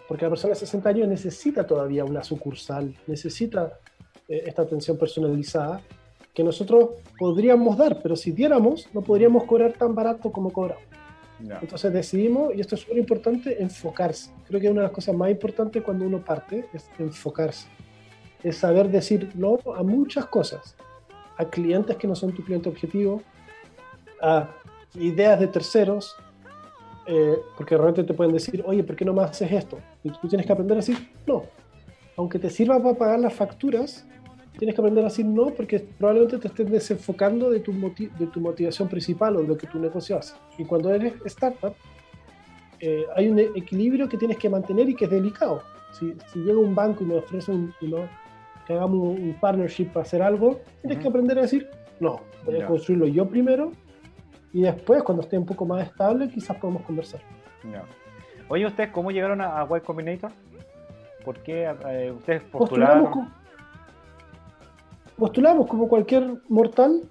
Porque la persona de 60 años necesita todavía una sucursal, necesita eh, esta atención personalizada que nosotros podríamos dar, pero si diéramos, no podríamos cobrar tan barato como cobramos. Entonces decidimos, y esto es súper importante, enfocarse. Creo que una de las cosas más importantes cuando uno parte es enfocarse. Es saber decir no a muchas cosas a clientes que no son tu cliente objetivo, a ideas de terceros, eh, porque realmente te pueden decir, oye, ¿por qué no más haces esto? Y tú tienes que aprender a decir, no. Aunque te sirva para pagar las facturas, tienes que aprender a decir no porque probablemente te estés desenfocando de tu, de tu motivación principal o de lo que tu negocio hace. Y cuando eres startup, eh, hay un equilibrio que tienes que mantener y que es delicado. Si, llega un banco y me ofrece un, que hagamos un partnership para hacer algo, tienes que aprender a decir, no, voy a construirlo yo primero y después, cuando esté un poco más estable, quizás podemos conversar. Oye, ¿ustedes cómo llegaron a, Y Combinator? ¿Por qué eh, ustedes postularon? Postulamos, como cualquier mortal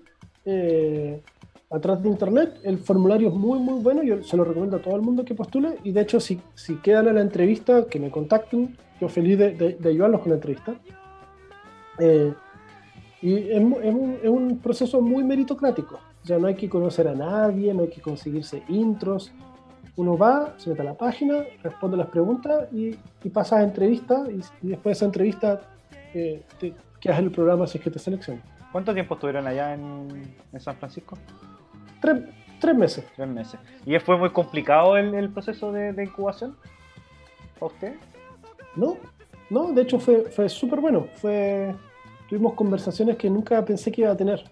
eh, atrás de internet. El formulario es muy, muy bueno. Yo se lo recomiendo a todo el mundo que postule. Y de hecho, si, si quedan a la entrevista, que me contacten. Yo feliz de, ayudarlos con la entrevista. Eh, y es, un, es un proceso muy meritocrático. O sea, no hay que conocer a nadie, no hay que conseguirse intros. Uno va, se mete a la página, responde las preguntas y, y pasa a entrevista y, después de esa entrevista eh, te quedas en el programa si es que te seleccionan. ¿Cuánto tiempo estuvieron allá en, San Francisco? Tres, meses. Tres meses. ¿Y fue muy complicado el, proceso de, incubación para usted? No, no, de hecho fue, fue súper bueno. Fue, tuvimos conversaciones que nunca pensé que iba a tener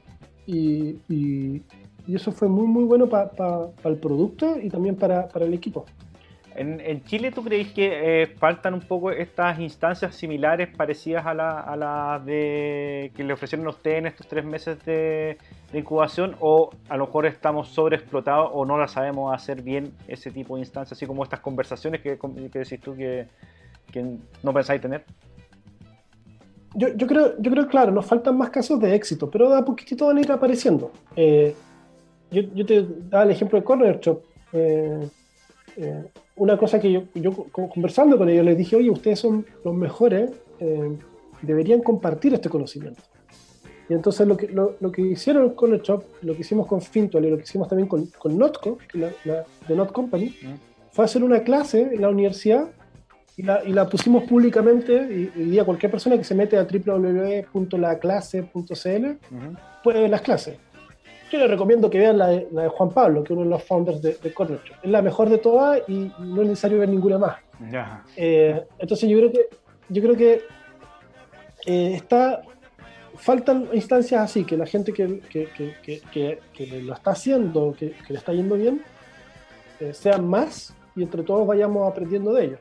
y, eso fue muy, muy bueno para el producto y también para, el equipo. En, Chile, ¿tú crees que eh, faltan un poco estas instancias similares, parecidas a las la de que le ofrecieron a usted en estos tres meses de, incubación? ¿O a lo mejor estamos sobreexplotados o no la sabemos hacer bien ese tipo de instancias, así como estas conversaciones que, que decís tú que, que no pensáis tener? Yo, yo, creo, yo creo, claro, nos faltan más casos de éxito, pero a poquitito van a ir apareciendo. Eh, yo, yo, te daba el ejemplo de Corner Shop. Eh, eh, una cosa que yo, yo, conversando con ellos, les dije, oye, ustedes son los mejores, deberían compartir este conocimiento. Y entonces lo que, lo, lo que hicieron con Corner Shop, lo que hicimos con Fintual y lo que hicimos también con, con Notco, la, la, de Not Company, fue hacer una clase en la universidad y la, pusimos públicamente y, y, a cualquier persona que se mete a www.laclase.cl puede ver las clases. Yo le recomiendo que vean la de, Juan Pablo, que es uno de los founders de, de Es la mejor de todas y no es necesario ver ninguna más. Eh, entonces yo creo que, yo creo que eh, está, faltan instancias así, que la gente que, que, lo está haciendo, que, le está yendo bien, eh, sean más y entre todos vayamos aprendiendo de ellos.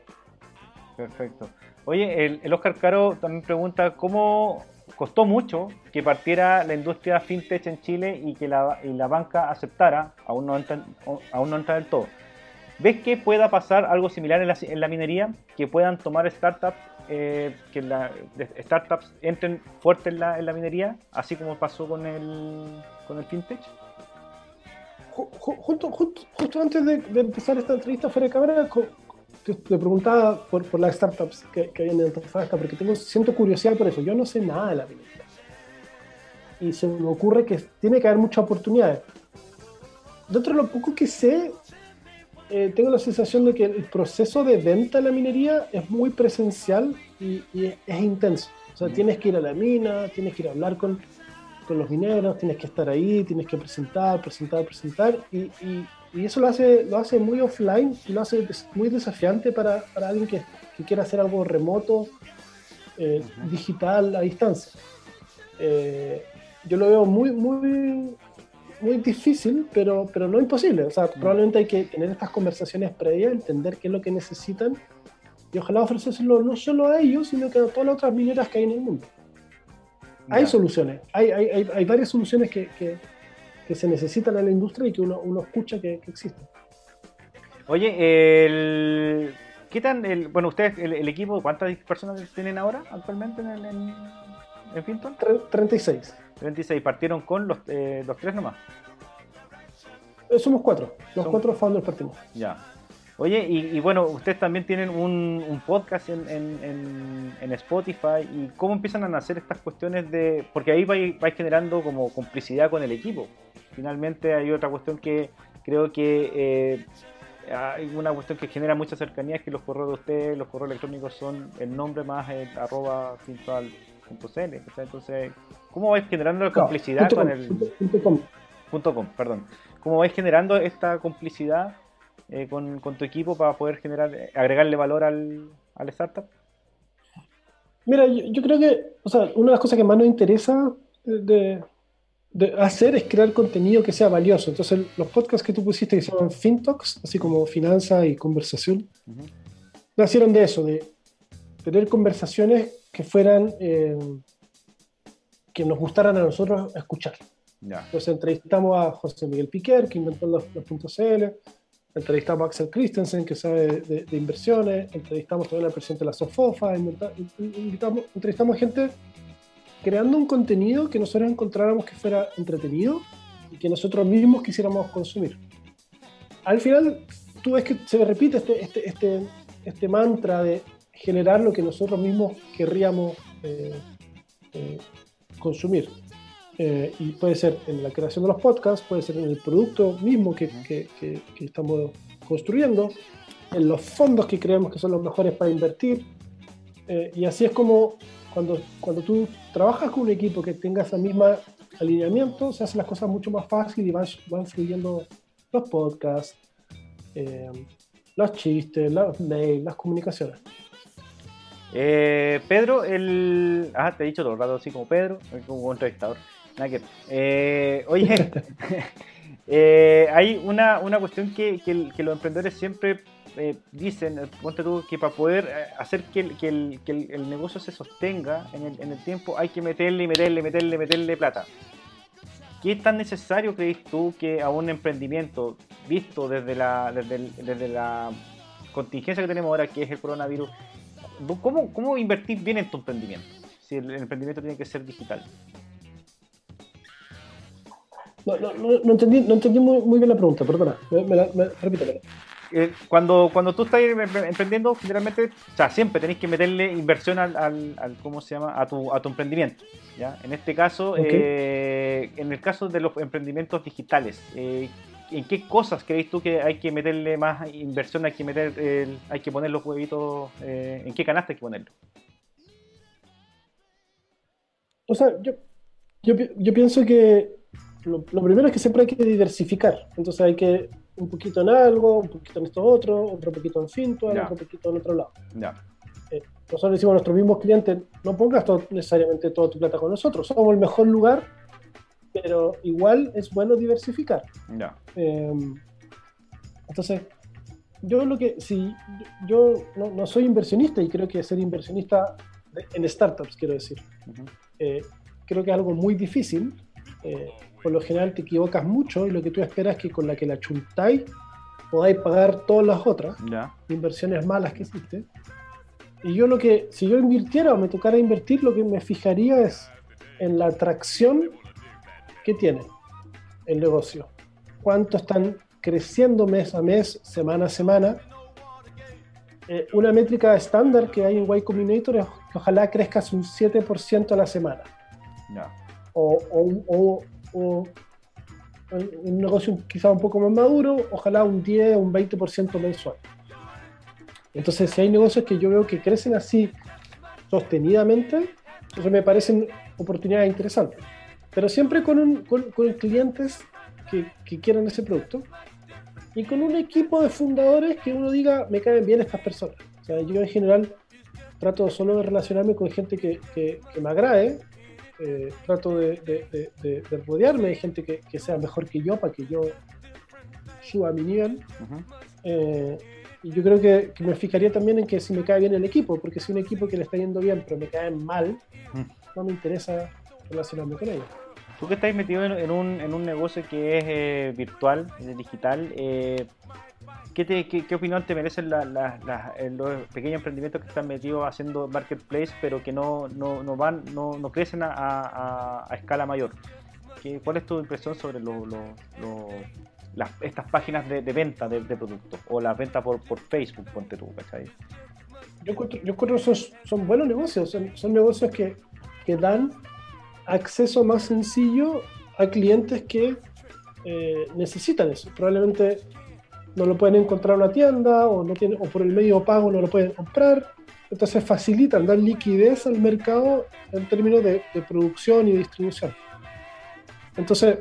Perfecto. Oye, el, Oscar Caro también pregunta cómo costó mucho que partiera la industria fintech en Chile y que la, y la banca aceptara, aún no, entra, aún no entra del todo. ¿Ves que pueda pasar algo similar en la, en la minería? Que puedan tomar startups, eh, que la, startups entren fuerte en la, en la minería, así como pasó con el, con el fintech? Justo, antes de, empezar esta entrevista fuera de cámara, te, preguntaba por, por, las startups que, que hay en Antofagasta, porque tengo, siento curiosidad por eso. Yo no sé nada de la minería. Y se me ocurre que tiene que haber muchas oportunidades. Dentro de lo poco que sé, eh, tengo la sensación de que el proceso de venta de la minería es muy presencial y, es intenso. O sea, tienes que ir a la mina, tienes que ir a hablar con, con los mineros, tienes que estar ahí, tienes que presentar, presentar, presentar. Y, y eso lo hace, lo hace muy offline y lo hace muy desafiante para, para alguien que, que, quiera hacer algo remoto, eh, digital, a distancia. Eh, yo lo veo muy, muy, muy difícil, pero, pero no imposible. O sea, probablemente hay que tener estas conversaciones previas, entender qué es lo que necesitan y ojalá ofrecérselo no solo a ellos, sino que a todas las otras mineras que hay en el mundo. Hay soluciones, hay, hay, hay, hay varias soluciones que, que que se necesitan en la industria y que uno, uno escucha que, existen. Oye, el, ¿qué tan, el, bueno, ustedes, el, equipo, ¿cuántas personas tienen ahora actualmente en, en, en Finton? 36. 36, partieron con los, eh, los tres nomás. Eh, somos cuatro, los cuatro founders partimos. Ya. Oye, y, bueno, ustedes también tienen un, podcast en, en, Spotify y cómo empiezan a nacer estas cuestiones de... Porque ahí vais, vais generando como complicidad con el equipo. Finalmente hay otra cuestión que creo que eh, hay una cuestión que genera mucha cercanía, es que los correos de ustedes, los correos electrónicos son el nombre más el arroba Entonces, ¿Cómo vais generando la complicidad con el... Punto com. perdón. ¿Cómo vais generando esta complicidad eh, con, tu equipo para poder generar, agregarle valor al, al startup? Mira, yo, creo que, o sea, una de las cosas que más nos interesa de, hacer es crear contenido que sea valioso. Entonces, los podcasts que tú pusiste que se llaman FinTalks, así como finanza y conversación, nacieron de eso, de tener conversaciones que fueran, eh, que nos gustaran a nosotros escuchar. Entonces, entrevistamos a José Miguel Piquer, que inventó los, los .cl, entrevistamos a Axel Christensen, que sabe de, inversiones, entrevistamos también al presidente de la Sofofa, invitamos, entrevistamos gente creando un contenido que nosotros encontráramos que fuera entretenido y que nosotros mismos quisiéramos consumir. Al final, tú ves que se repite este, este, este, este mantra de generar lo que nosotros mismos querríamos eh, eh, consumir. Eh, y puede ser en la creación de los podcasts, puede ser en el producto mismo que, que, que, estamos construyendo, en los fondos que creemos que son los mejores para invertir. Eh, y así es como cuando, cuando tú trabajas con un equipo que tenga ese mismo alineamiento, se hacen las cosas mucho más fácil y van, van fluyendo los podcasts, eh, los chistes, los mails, las comunicaciones. Pedro, el. Ah, te he dicho todo el rato así como Pedro, como entrevistador. Eh, oye, eh, hay una, una cuestión que, que, los emprendedores siempre eh, dicen, ponte tú, que para poder hacer que, el, que el, negocio se sostenga en el, en el tiempo hay que meterle, meterle, meterle, meterle plata. ¿Qué es tan necesario crees tú que a un emprendimiento visto desde la, desde, desde la contingencia que tenemos ahora, que es el coronavirus, ¿cómo, cómo invertir bien en tu emprendimiento? Si el emprendimiento tiene que ser digital. No, no, no, entendí, no entendí muy, bien la pregunta, perdona. Me. Eh, cuando, cuando tú estás emprendiendo, generalmente, o sea, siempre tenéis que meterle inversión al, al, ¿cómo se llama? A tu, a tu emprendimiento. ¿ya? En este caso, eh, en el caso de los emprendimientos digitales, eh, ¿en qué cosas creéis tú que hay que meterle más inversión, hay que meter, hay que poner los huevitos, en qué canasta hay que ponerlo? O sea, yo, yo, yo pienso que lo, primero es que siempre hay que diversificar. Entonces hay que un poquito en algo, un poquito en esto otro, otro poquito en Finto, otro poquito en otro lado. Eh, nosotros decimos a nuestros mismos clientes, no pongas necesariamente toda tu plata con nosotros, somos el mejor lugar, pero igual es bueno diversificar. Em, entonces, yo lo que, si yo no, soy inversionista y creo que ser inversionista en startups, quiero decir, eh, creo que es algo muy difícil. Eh, por lo general te equivocas mucho y lo que tú esperas es que con la que la chuntáis podáis pagar todas las otras inversiones malas que hiciste. Y yo lo que, si yo invirtiera o me tocara invertir, lo que me fijaría es en la atracción que tiene el negocio. Cuánto están creciendo mes a mes, semana a semana. Eh, una métrica estándar que hay en Y Combinator es que ojalá crezcas un 7% a la semana. O, o, o un negocio quizá un poco más maduro, ojalá un 10 o un 20% mensual. Entonces, si hay negocios que yo veo que crecen así sostenidamente, me parecen oportunidades interesantes. Pero siempre con, con, clientes que, que, quieran ese producto y con un equipo de fundadores que uno diga, me caen bien estas personas. O sea, yo en general trato solo de relacionarme con gente que, que me agrade eh, trato de, rodearme de gente que, sea mejor que yo para que yo suba mi nivel. Eh, y yo creo que, me fijaría también en que si me cae bien el equipo, porque si un equipo que le está yendo bien pero me cae mal, no me interesa relacionarme con ellos. Tú que estás metido en, un, en un, negocio que es eh, virtual, digital, ¿Qué, opinión te merecen los pequeños emprendimientos que están metidos haciendo marketplace, pero que no, van, no, crecen a, escala mayor? ¿Qué, ¿Cuál es tu impresión sobre estas páginas de, venta de, productos o las ventas por, Facebook, ponte tú, Yo encuentro, que son, son buenos negocios, son, negocios que, dan acceso más sencillo a clientes que eh, necesitan eso. Probablemente no lo pueden encontrar en una tienda o, no tiene, o por el medio pago no lo pueden comprar. entonces facilitan, dan liquidez al mercado en términos de, producción y distribución. Entonces,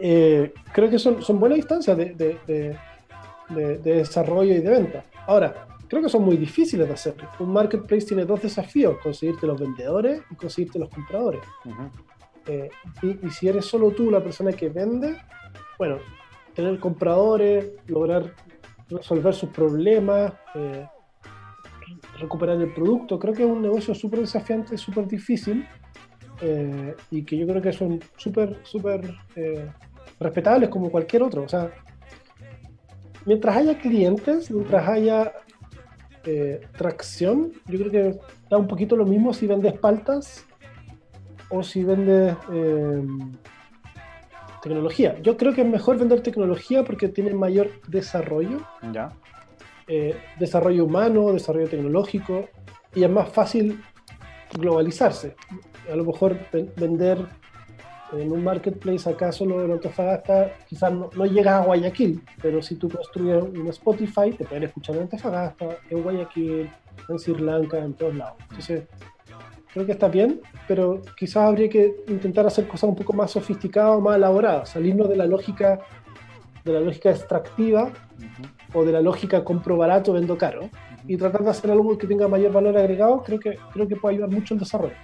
eh, creo que son, son buenas instancias de, de, desarrollo y de venta. Ahora, creo que son muy difíciles de hacer. Un marketplace tiene dos desafíos, conseguirte los vendedores y conseguirte los compradores. Eh, y, si eres solo tú la persona que vende, bueno, tener compradores, lograr resolver sus problemas, eh, recuperar el producto, creo que es un negocio súper desafiante, súper difícil eh, y que yo creo que son súper, súper respetables como cualquier otro. O sea, mientras haya clientes, mientras haya tracción, yo creo que da un poquito lo mismo si vendes paltas o si vendes eh, tecnología. Yo creo que es mejor vender tecnología porque tiene mayor desarrollo. Ya. Eh, desarrollo humano, desarrollo tecnológico, y es más fácil globalizarse. A lo mejor vender en un marketplace acá solo en Antofagasta, quizás no, no, llegas a Guayaquil, pero si tú construyes un Spotify, te pueden escuchar en Antofagasta, en Guayaquil, en Sri Lanka, en todos lados. Entonces, creo que está bien, pero quizás habría que intentar hacer cosas un poco más sofisticadas, más elaboradas, salirnos de la lógica de la lógica extractiva o de la lógica compro barato, vendo caro, y tratar de hacer algo que tenga mayor valor agregado, creo que, creo que puede ayudar mucho el desarrollo.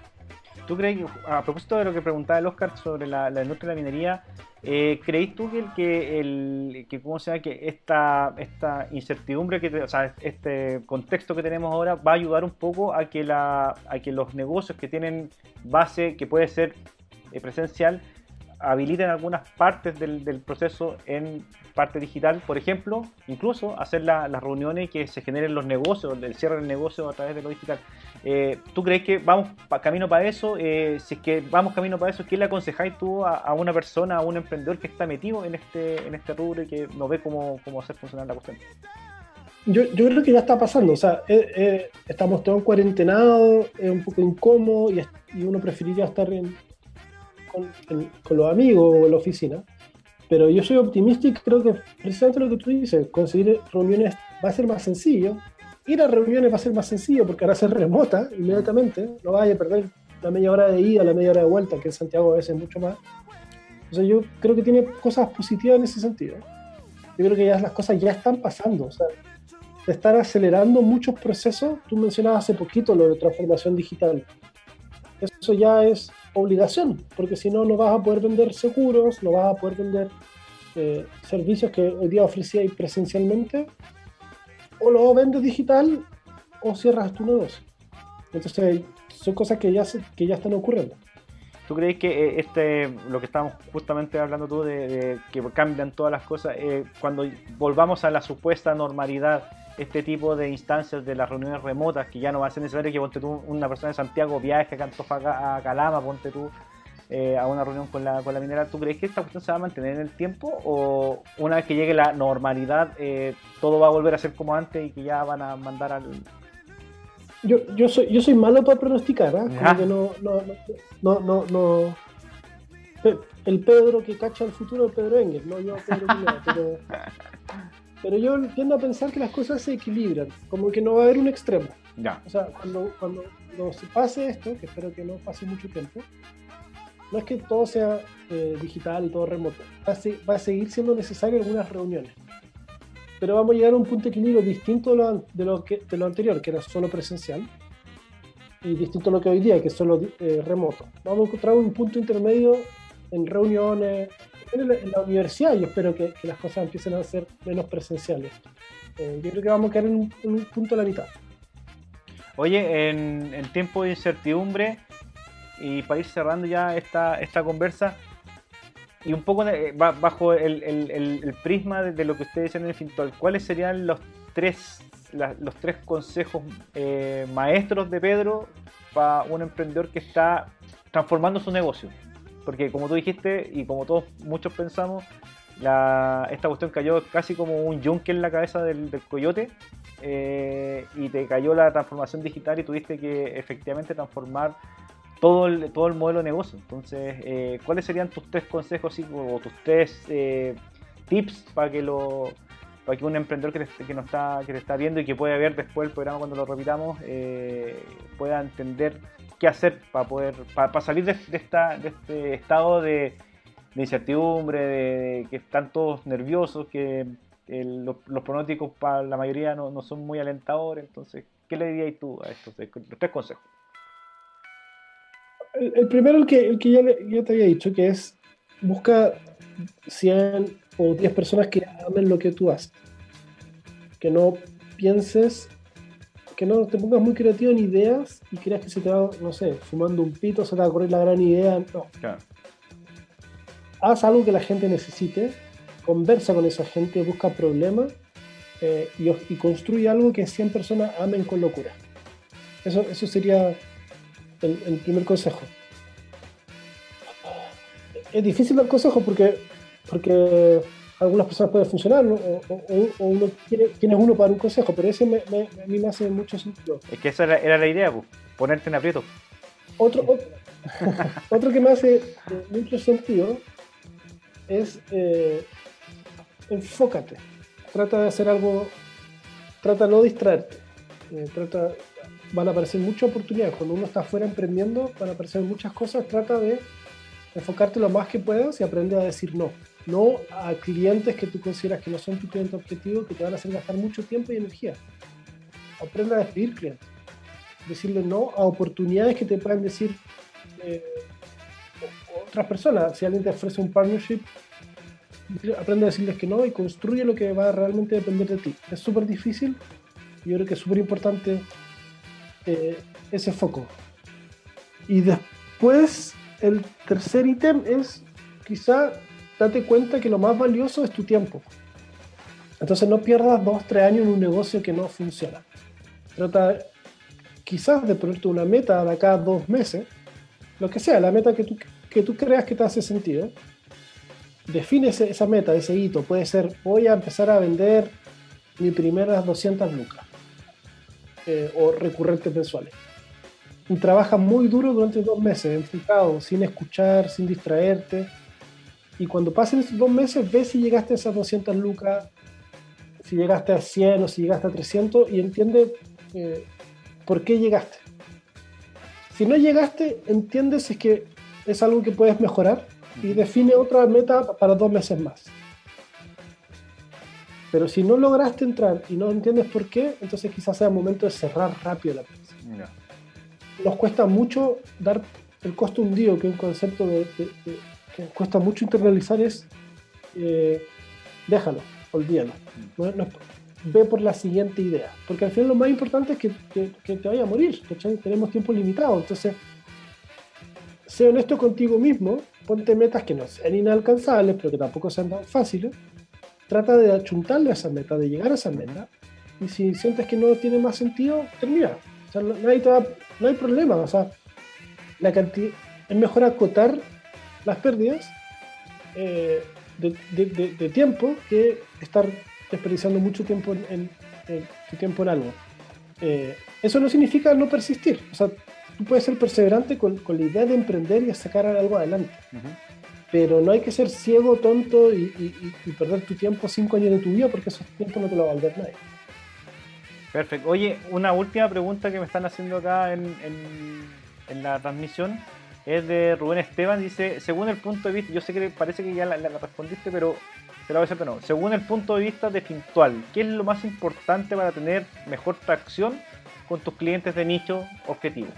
¿Tú crees a propósito de lo que preguntaba el Oscar sobre la, industria de la minería, eh, ¿creéis tú que, el, que, el, que, ¿cómo se que esta, esta incertidumbre, que o sea, este contexto que tenemos ahora va a ayudar un poco a que, la, a que los negocios que tienen base, que puede ser eh, presencial, habiliten algunas partes del, del, proceso en parte digital, por ejemplo, incluso hacer las reuniones que se generen los negocios, el cierre del negocio a través de lo digital. Eh, ¿Tú crees que vamos camino para eso? Eh, si es que vamos camino para eso, ¿qué le aconsejáis tú a, una persona, a un emprendedor que está metido en este, en este rubro y que no ve cómo, cómo hacer funcionar la cuestión? Yo, yo, creo que ya está pasando, o sea, eh, estamos todos cuarentenados, es un poco incómodo y, y uno preferiría estar en, con, los amigos o en la oficina, pero yo soy optimista y creo que precisamente lo que tú dices, conseguir reuniones va a ser más sencillo. Ir a reuniones va a ser más sencillo porque ahora ser remota inmediatamente, no vaya a perder la media hora de ida, la media hora de vuelta, que en Santiago a veces es mucho más. Sea, yo creo que tiene cosas positivas en ese sentido. Yo creo que ya las cosas ya están pasando. O sea, de estar acelerando muchos procesos, tú mencionabas hace poquito lo de transformación digital. Eso ya es obligación, porque si no, no vas a poder vender seguros, no vas a poder vender eh, servicios que hoy día ofrecíais presencialmente, o lo vendes digital o cierras tu negocio. Entonces, son cosas que ya, que ya están ocurriendo. ¿Tú crees que eh, este, lo que estábamos justamente hablando tú de, que cambian todas las cosas, eh, cuando volvamos a la supuesta normalidad, este tipo de instancias de las reuniones remotas, que ya no va a ser necesario que ponte tú, una persona de Santiago viaje a, a Calama, ponte tú eh, a una reunión con la, con la minera, ¿tú crees que esta cuestión se va a mantener en el tiempo o una vez que llegue la normalidad eh, todo va a volver a ser como antes y que ya van a mandar al... Yo, yo, soy, yo soy malo para pronosticar, ¿eh? no, no, no, no, no, El Pedro que cacha el futuro es Pedro Engel, no yo Pedro pero... Pero yo tiendo a pensar que las cosas se equilibran, como que no va a haber un extremo. Ya. O sea, cuando, cuando, se pase esto, que espero que no pase mucho tiempo, no es que todo sea eh, digital y todo remoto. Va a, va a, seguir siendo necesario algunas reuniones. Pero vamos a llegar a un punto de equilibrio distinto de lo, de lo, que, de lo anterior, que era solo presencial, y distinto a lo que hoy día, que es solo eh, remoto. Vamos a encontrar un punto intermedio en reuniones, en la, universidad yo espero que, las cosas empiecen a ser menos presenciales. Eh, yo creo que vamos a quedar en un, punto a la mitad. Oye, en, en, tiempo de incertidumbre, y para ir cerrando ya esta, esta conversa, y un poco bajo el, el, prisma de, lo que ustedes dicen en el Fintual, ¿cuáles serían los tres, los tres consejos eh, maestros de Pedro para un emprendedor que está transformando su negocio? Porque como tú dijiste, y como todos muchos pensamos, esta cuestión cayó casi como un yunque en la cabeza del, coyote eh, y te cayó la transformación digital y tuviste que efectivamente transformar todo el, todo el modelo de negocio. Entonces, eh, ¿cuáles serían tus tres consejos o tus tres eh, tips para que lo para que un emprendedor que te, que nos está, que te está viendo y que puede ver después el programa cuando lo repitamos eh, pueda entender qué hacer para poder para, salir de, esta, de este estado de, incertidumbre, de, que están todos nerviosos, que los, pronósticos para la mayoría no, son muy alentadores. Entonces, ¿qué le dirías tú a estos tres consejos? El, primero, el que, el que ya, ya te había dicho, que es busca 100 o 10 personas que amen lo que tú haces. Que no pienses, que no te pongas muy creativo en ideas y creas que se te va, no sé, fumando un pito, se te va a correr la gran idea. No. Haz algo que la gente necesite, conversa con esa gente, busca problemas eh, y, construye algo que 100 personas amen con locura. Eso, eso sería el primer consejo es difícil dar consejo porque, porque algunas personas pueden funcionar, o, uno tiene, tienes uno para un consejo, pero ese me, a mí me hace mucho sentido. Es que esa era, la idea, pues, ponerte en aprieto. Otro, otro, que me hace mucho sentido es eh, enfócate, trata de hacer algo, trata de no distraerte, eh, trata, van a aparecer muchas oportunidades, cuando uno está afuera emprendiendo van a aparecer muchas cosas, trata de enfocarte lo más que puedas y aprende a decir no. No a clientes que tú consideras que no son tu cliente objetivo, que te van a hacer gastar mucho tiempo y energía. Aprende a despedir clientes. Decirle no a oportunidades que te puedan decir eh, otras personas. Si alguien te ofrece un partnership, aprende a decirles que no y construye lo que va a realmente depender de ti. Es súper difícil yo creo que es súper importante eh, ese foco. Y después el tercer ítem es quizá date cuenta que lo más valioso es tu tiempo. Entonces no pierdas dos, tres años en un negocio que no funciona. Trata quizás de ponerte una meta de acá dos meses, lo que sea, la meta que tú, que tú creas que te hace sentido. Define esa meta, ese hito. Puede ser, voy a empezar a vender mis primeras 200 lucas eh, o recurrentes mensuales y trabajas muy duro durante dos meses, enfocado, sin escuchar, sin distraerte. Y cuando pasen esos dos meses, ves si llegaste a esas 200 lucas, si llegaste a 100 o si llegaste a 300 y entiende eh, por qué llegaste. Si no llegaste, entiendes es que es algo que puedes mejorar y define otra meta para dos meses más. Pero si no lograste entrar y no entiendes por qué, entonces quizás sea el momento de cerrar rápido la empresa nos cuesta mucho dar el costo hundido, que es un concepto de, que cuesta mucho internalizar, es eh, déjalo, olvídalo. ve por la siguiente idea. Porque al final lo más importante es que, que, te vaya a morir. Tenemos tiempo limitado. Entonces, sé honesto contigo mismo, ponte metas que no sean inalcanzables, pero que tampoco sean tan fáciles. Trata de achuntarle a esa meta, de llegar a esa meta. Y si sientes que no tiene más sentido, termina. O sea, te va no hay problema, o sea, la cantidad, es mejor acotar las pérdidas eh, de, tiempo que estar desperdiciando mucho tiempo en, tiempo en algo. Eh, eso no significa no persistir, o sea, tú puedes ser perseverante con, la idea de emprender y sacar algo adelante. Pero no hay que ser ciego, tonto y, perder tu tiempo cinco años de tu vida porque esos tiempo no te lo va a valer nadie. Perfecto. Oye, una última pregunta que me están haciendo acá en, la transmisión es de Rubén Esteban. Dice, según el punto de vista, yo sé que parece que ya la, respondiste, pero te lo voy a hacer de nuevo. Según el punto de vista de Fintual, ¿qué es lo más importante para tener mejor tracción con tus clientes de nicho objetivo?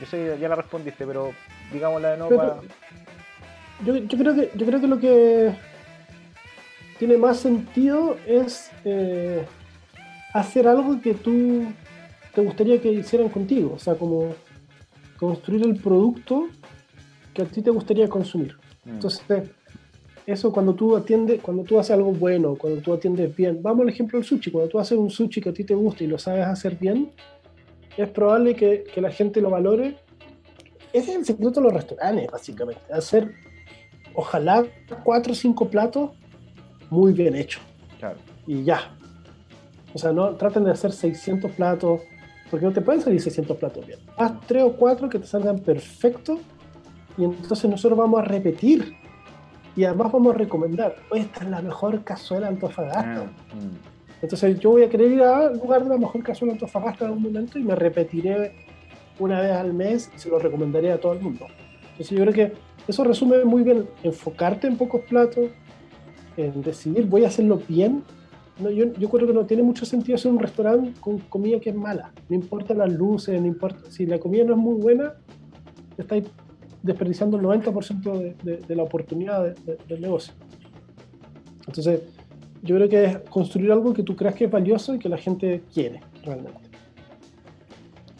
Yo sé que ya la respondiste, pero digámosla de nuevo para... Yo, creo que, yo creo que lo que tiene más sentido es... Eh, hacer algo que tú te gustaría que hicieran contigo, o sea, como construir el producto que a ti te gustaría consumir. Mm. Entonces, eso cuando tú atiendes, cuando tú haces algo bueno, cuando tú atiendes bien, vamos al ejemplo del sushi, cuando tú haces un sushi que a ti te gusta y lo sabes hacer bien, es probable que, que la gente lo valore. Ese es el secreto de los restaurantes, básicamente, hacer ojalá cuatro o cinco platos muy bien hechos. Claro. Y ya, o sea, no traten de hacer 600 platos, porque no te pueden salir 600 platos bien. Haz 3 o 4 que te salgan perfectos y entonces nosotros vamos a repetir y además vamos a recomendar, esta es la mejor cazuela Antofagasta. Ah, mm. Entonces yo voy a querer ir al lugar de la mejor cazuela Antofagasta en algún momento y me repetiré una vez al mes y se lo recomendaré a todo el mundo. Entonces yo creo que eso resume muy bien enfocarte en pocos platos, en decidir voy a hacerlo bien. No, yo, yo creo que no tiene mucho sentido hacer un restaurante con comida que es mala. No importa las luces, no importa. Si la comida no es muy buena, estáis desperdiciando el 90% de, de, la oportunidad del negocio. Entonces, yo creo que es construir algo que tú creas que es valioso y que la gente quiere realmente.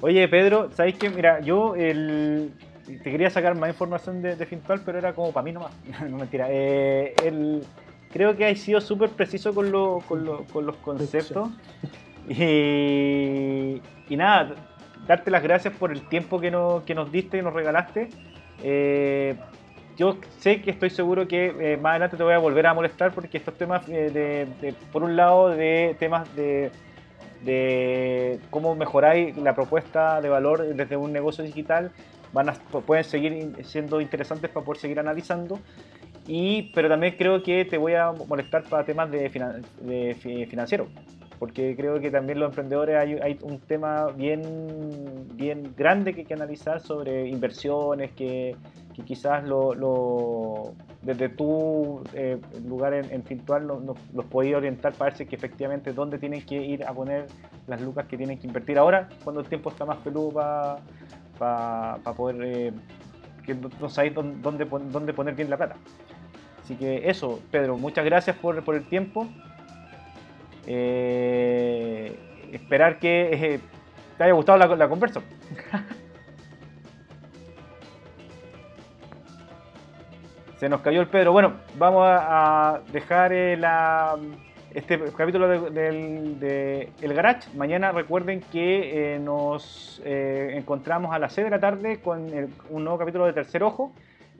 Oye, Pedro, ¿sabéis que, mira, yo el, te quería sacar más información de, Fintual, pero era como para mí nomás. no mentira. Eh, el, creo que has sido súper preciso con, lo, con, lo, con, los conceptos. Y, y, nada, darte las gracias por el tiempo que, no, que nos diste y nos regalaste. Eh, yo sé que estoy seguro que eh, más adelante te voy a volver a molestar porque estos temas, de, de, por un lado, de temas de, de cómo mejoráis la propuesta de valor desde un negocio digital, van a, pueden seguir siendo interesantes para poder seguir analizando. Y, pero también creo que te voy a molestar para temas de, de financiero, porque creo que también los emprendedores hay, un tema bien, bien grande que hay que analizar sobre inversiones, que, quizás lo, lo, desde tu eh, lugar en, en Fintual los lo, podéis orientar para ver que efectivamente dónde tienen que ir a poner las lucas que tienen que invertir ahora, cuando el tiempo está más peludo para para poder eh, que no sabéis dónde, dónde, poner bien la plata. Así que eso, Pedro, muchas gracias por, por el tiempo. Eh, esperar que eh, te haya gustado la, la conversa. Se nos cayó el Pedro. Bueno, vamos a, dejar la este capítulo de, El Garage. Mañana recuerden que eh, nos eh, encontramos a las 6 de la tarde con un nuevo capítulo de Tercer Ojo.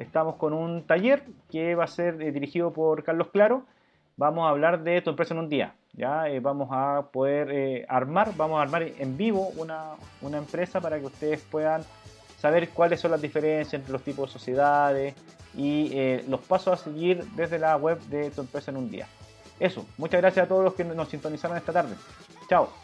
Estamos con un taller que va a ser eh, dirigido por Carlos Claro. Vamos a hablar de tu empresa en un día. ¿ya? vamos a poder armar, vamos a armar en vivo una, una empresa para que ustedes puedan saber cuáles son las diferencias entre los tipos de sociedades y los pasos a seguir desde la web de tu empresa en un día. Eso, muchas gracias a todos los que nos sintonizaron esta tarde. Chao.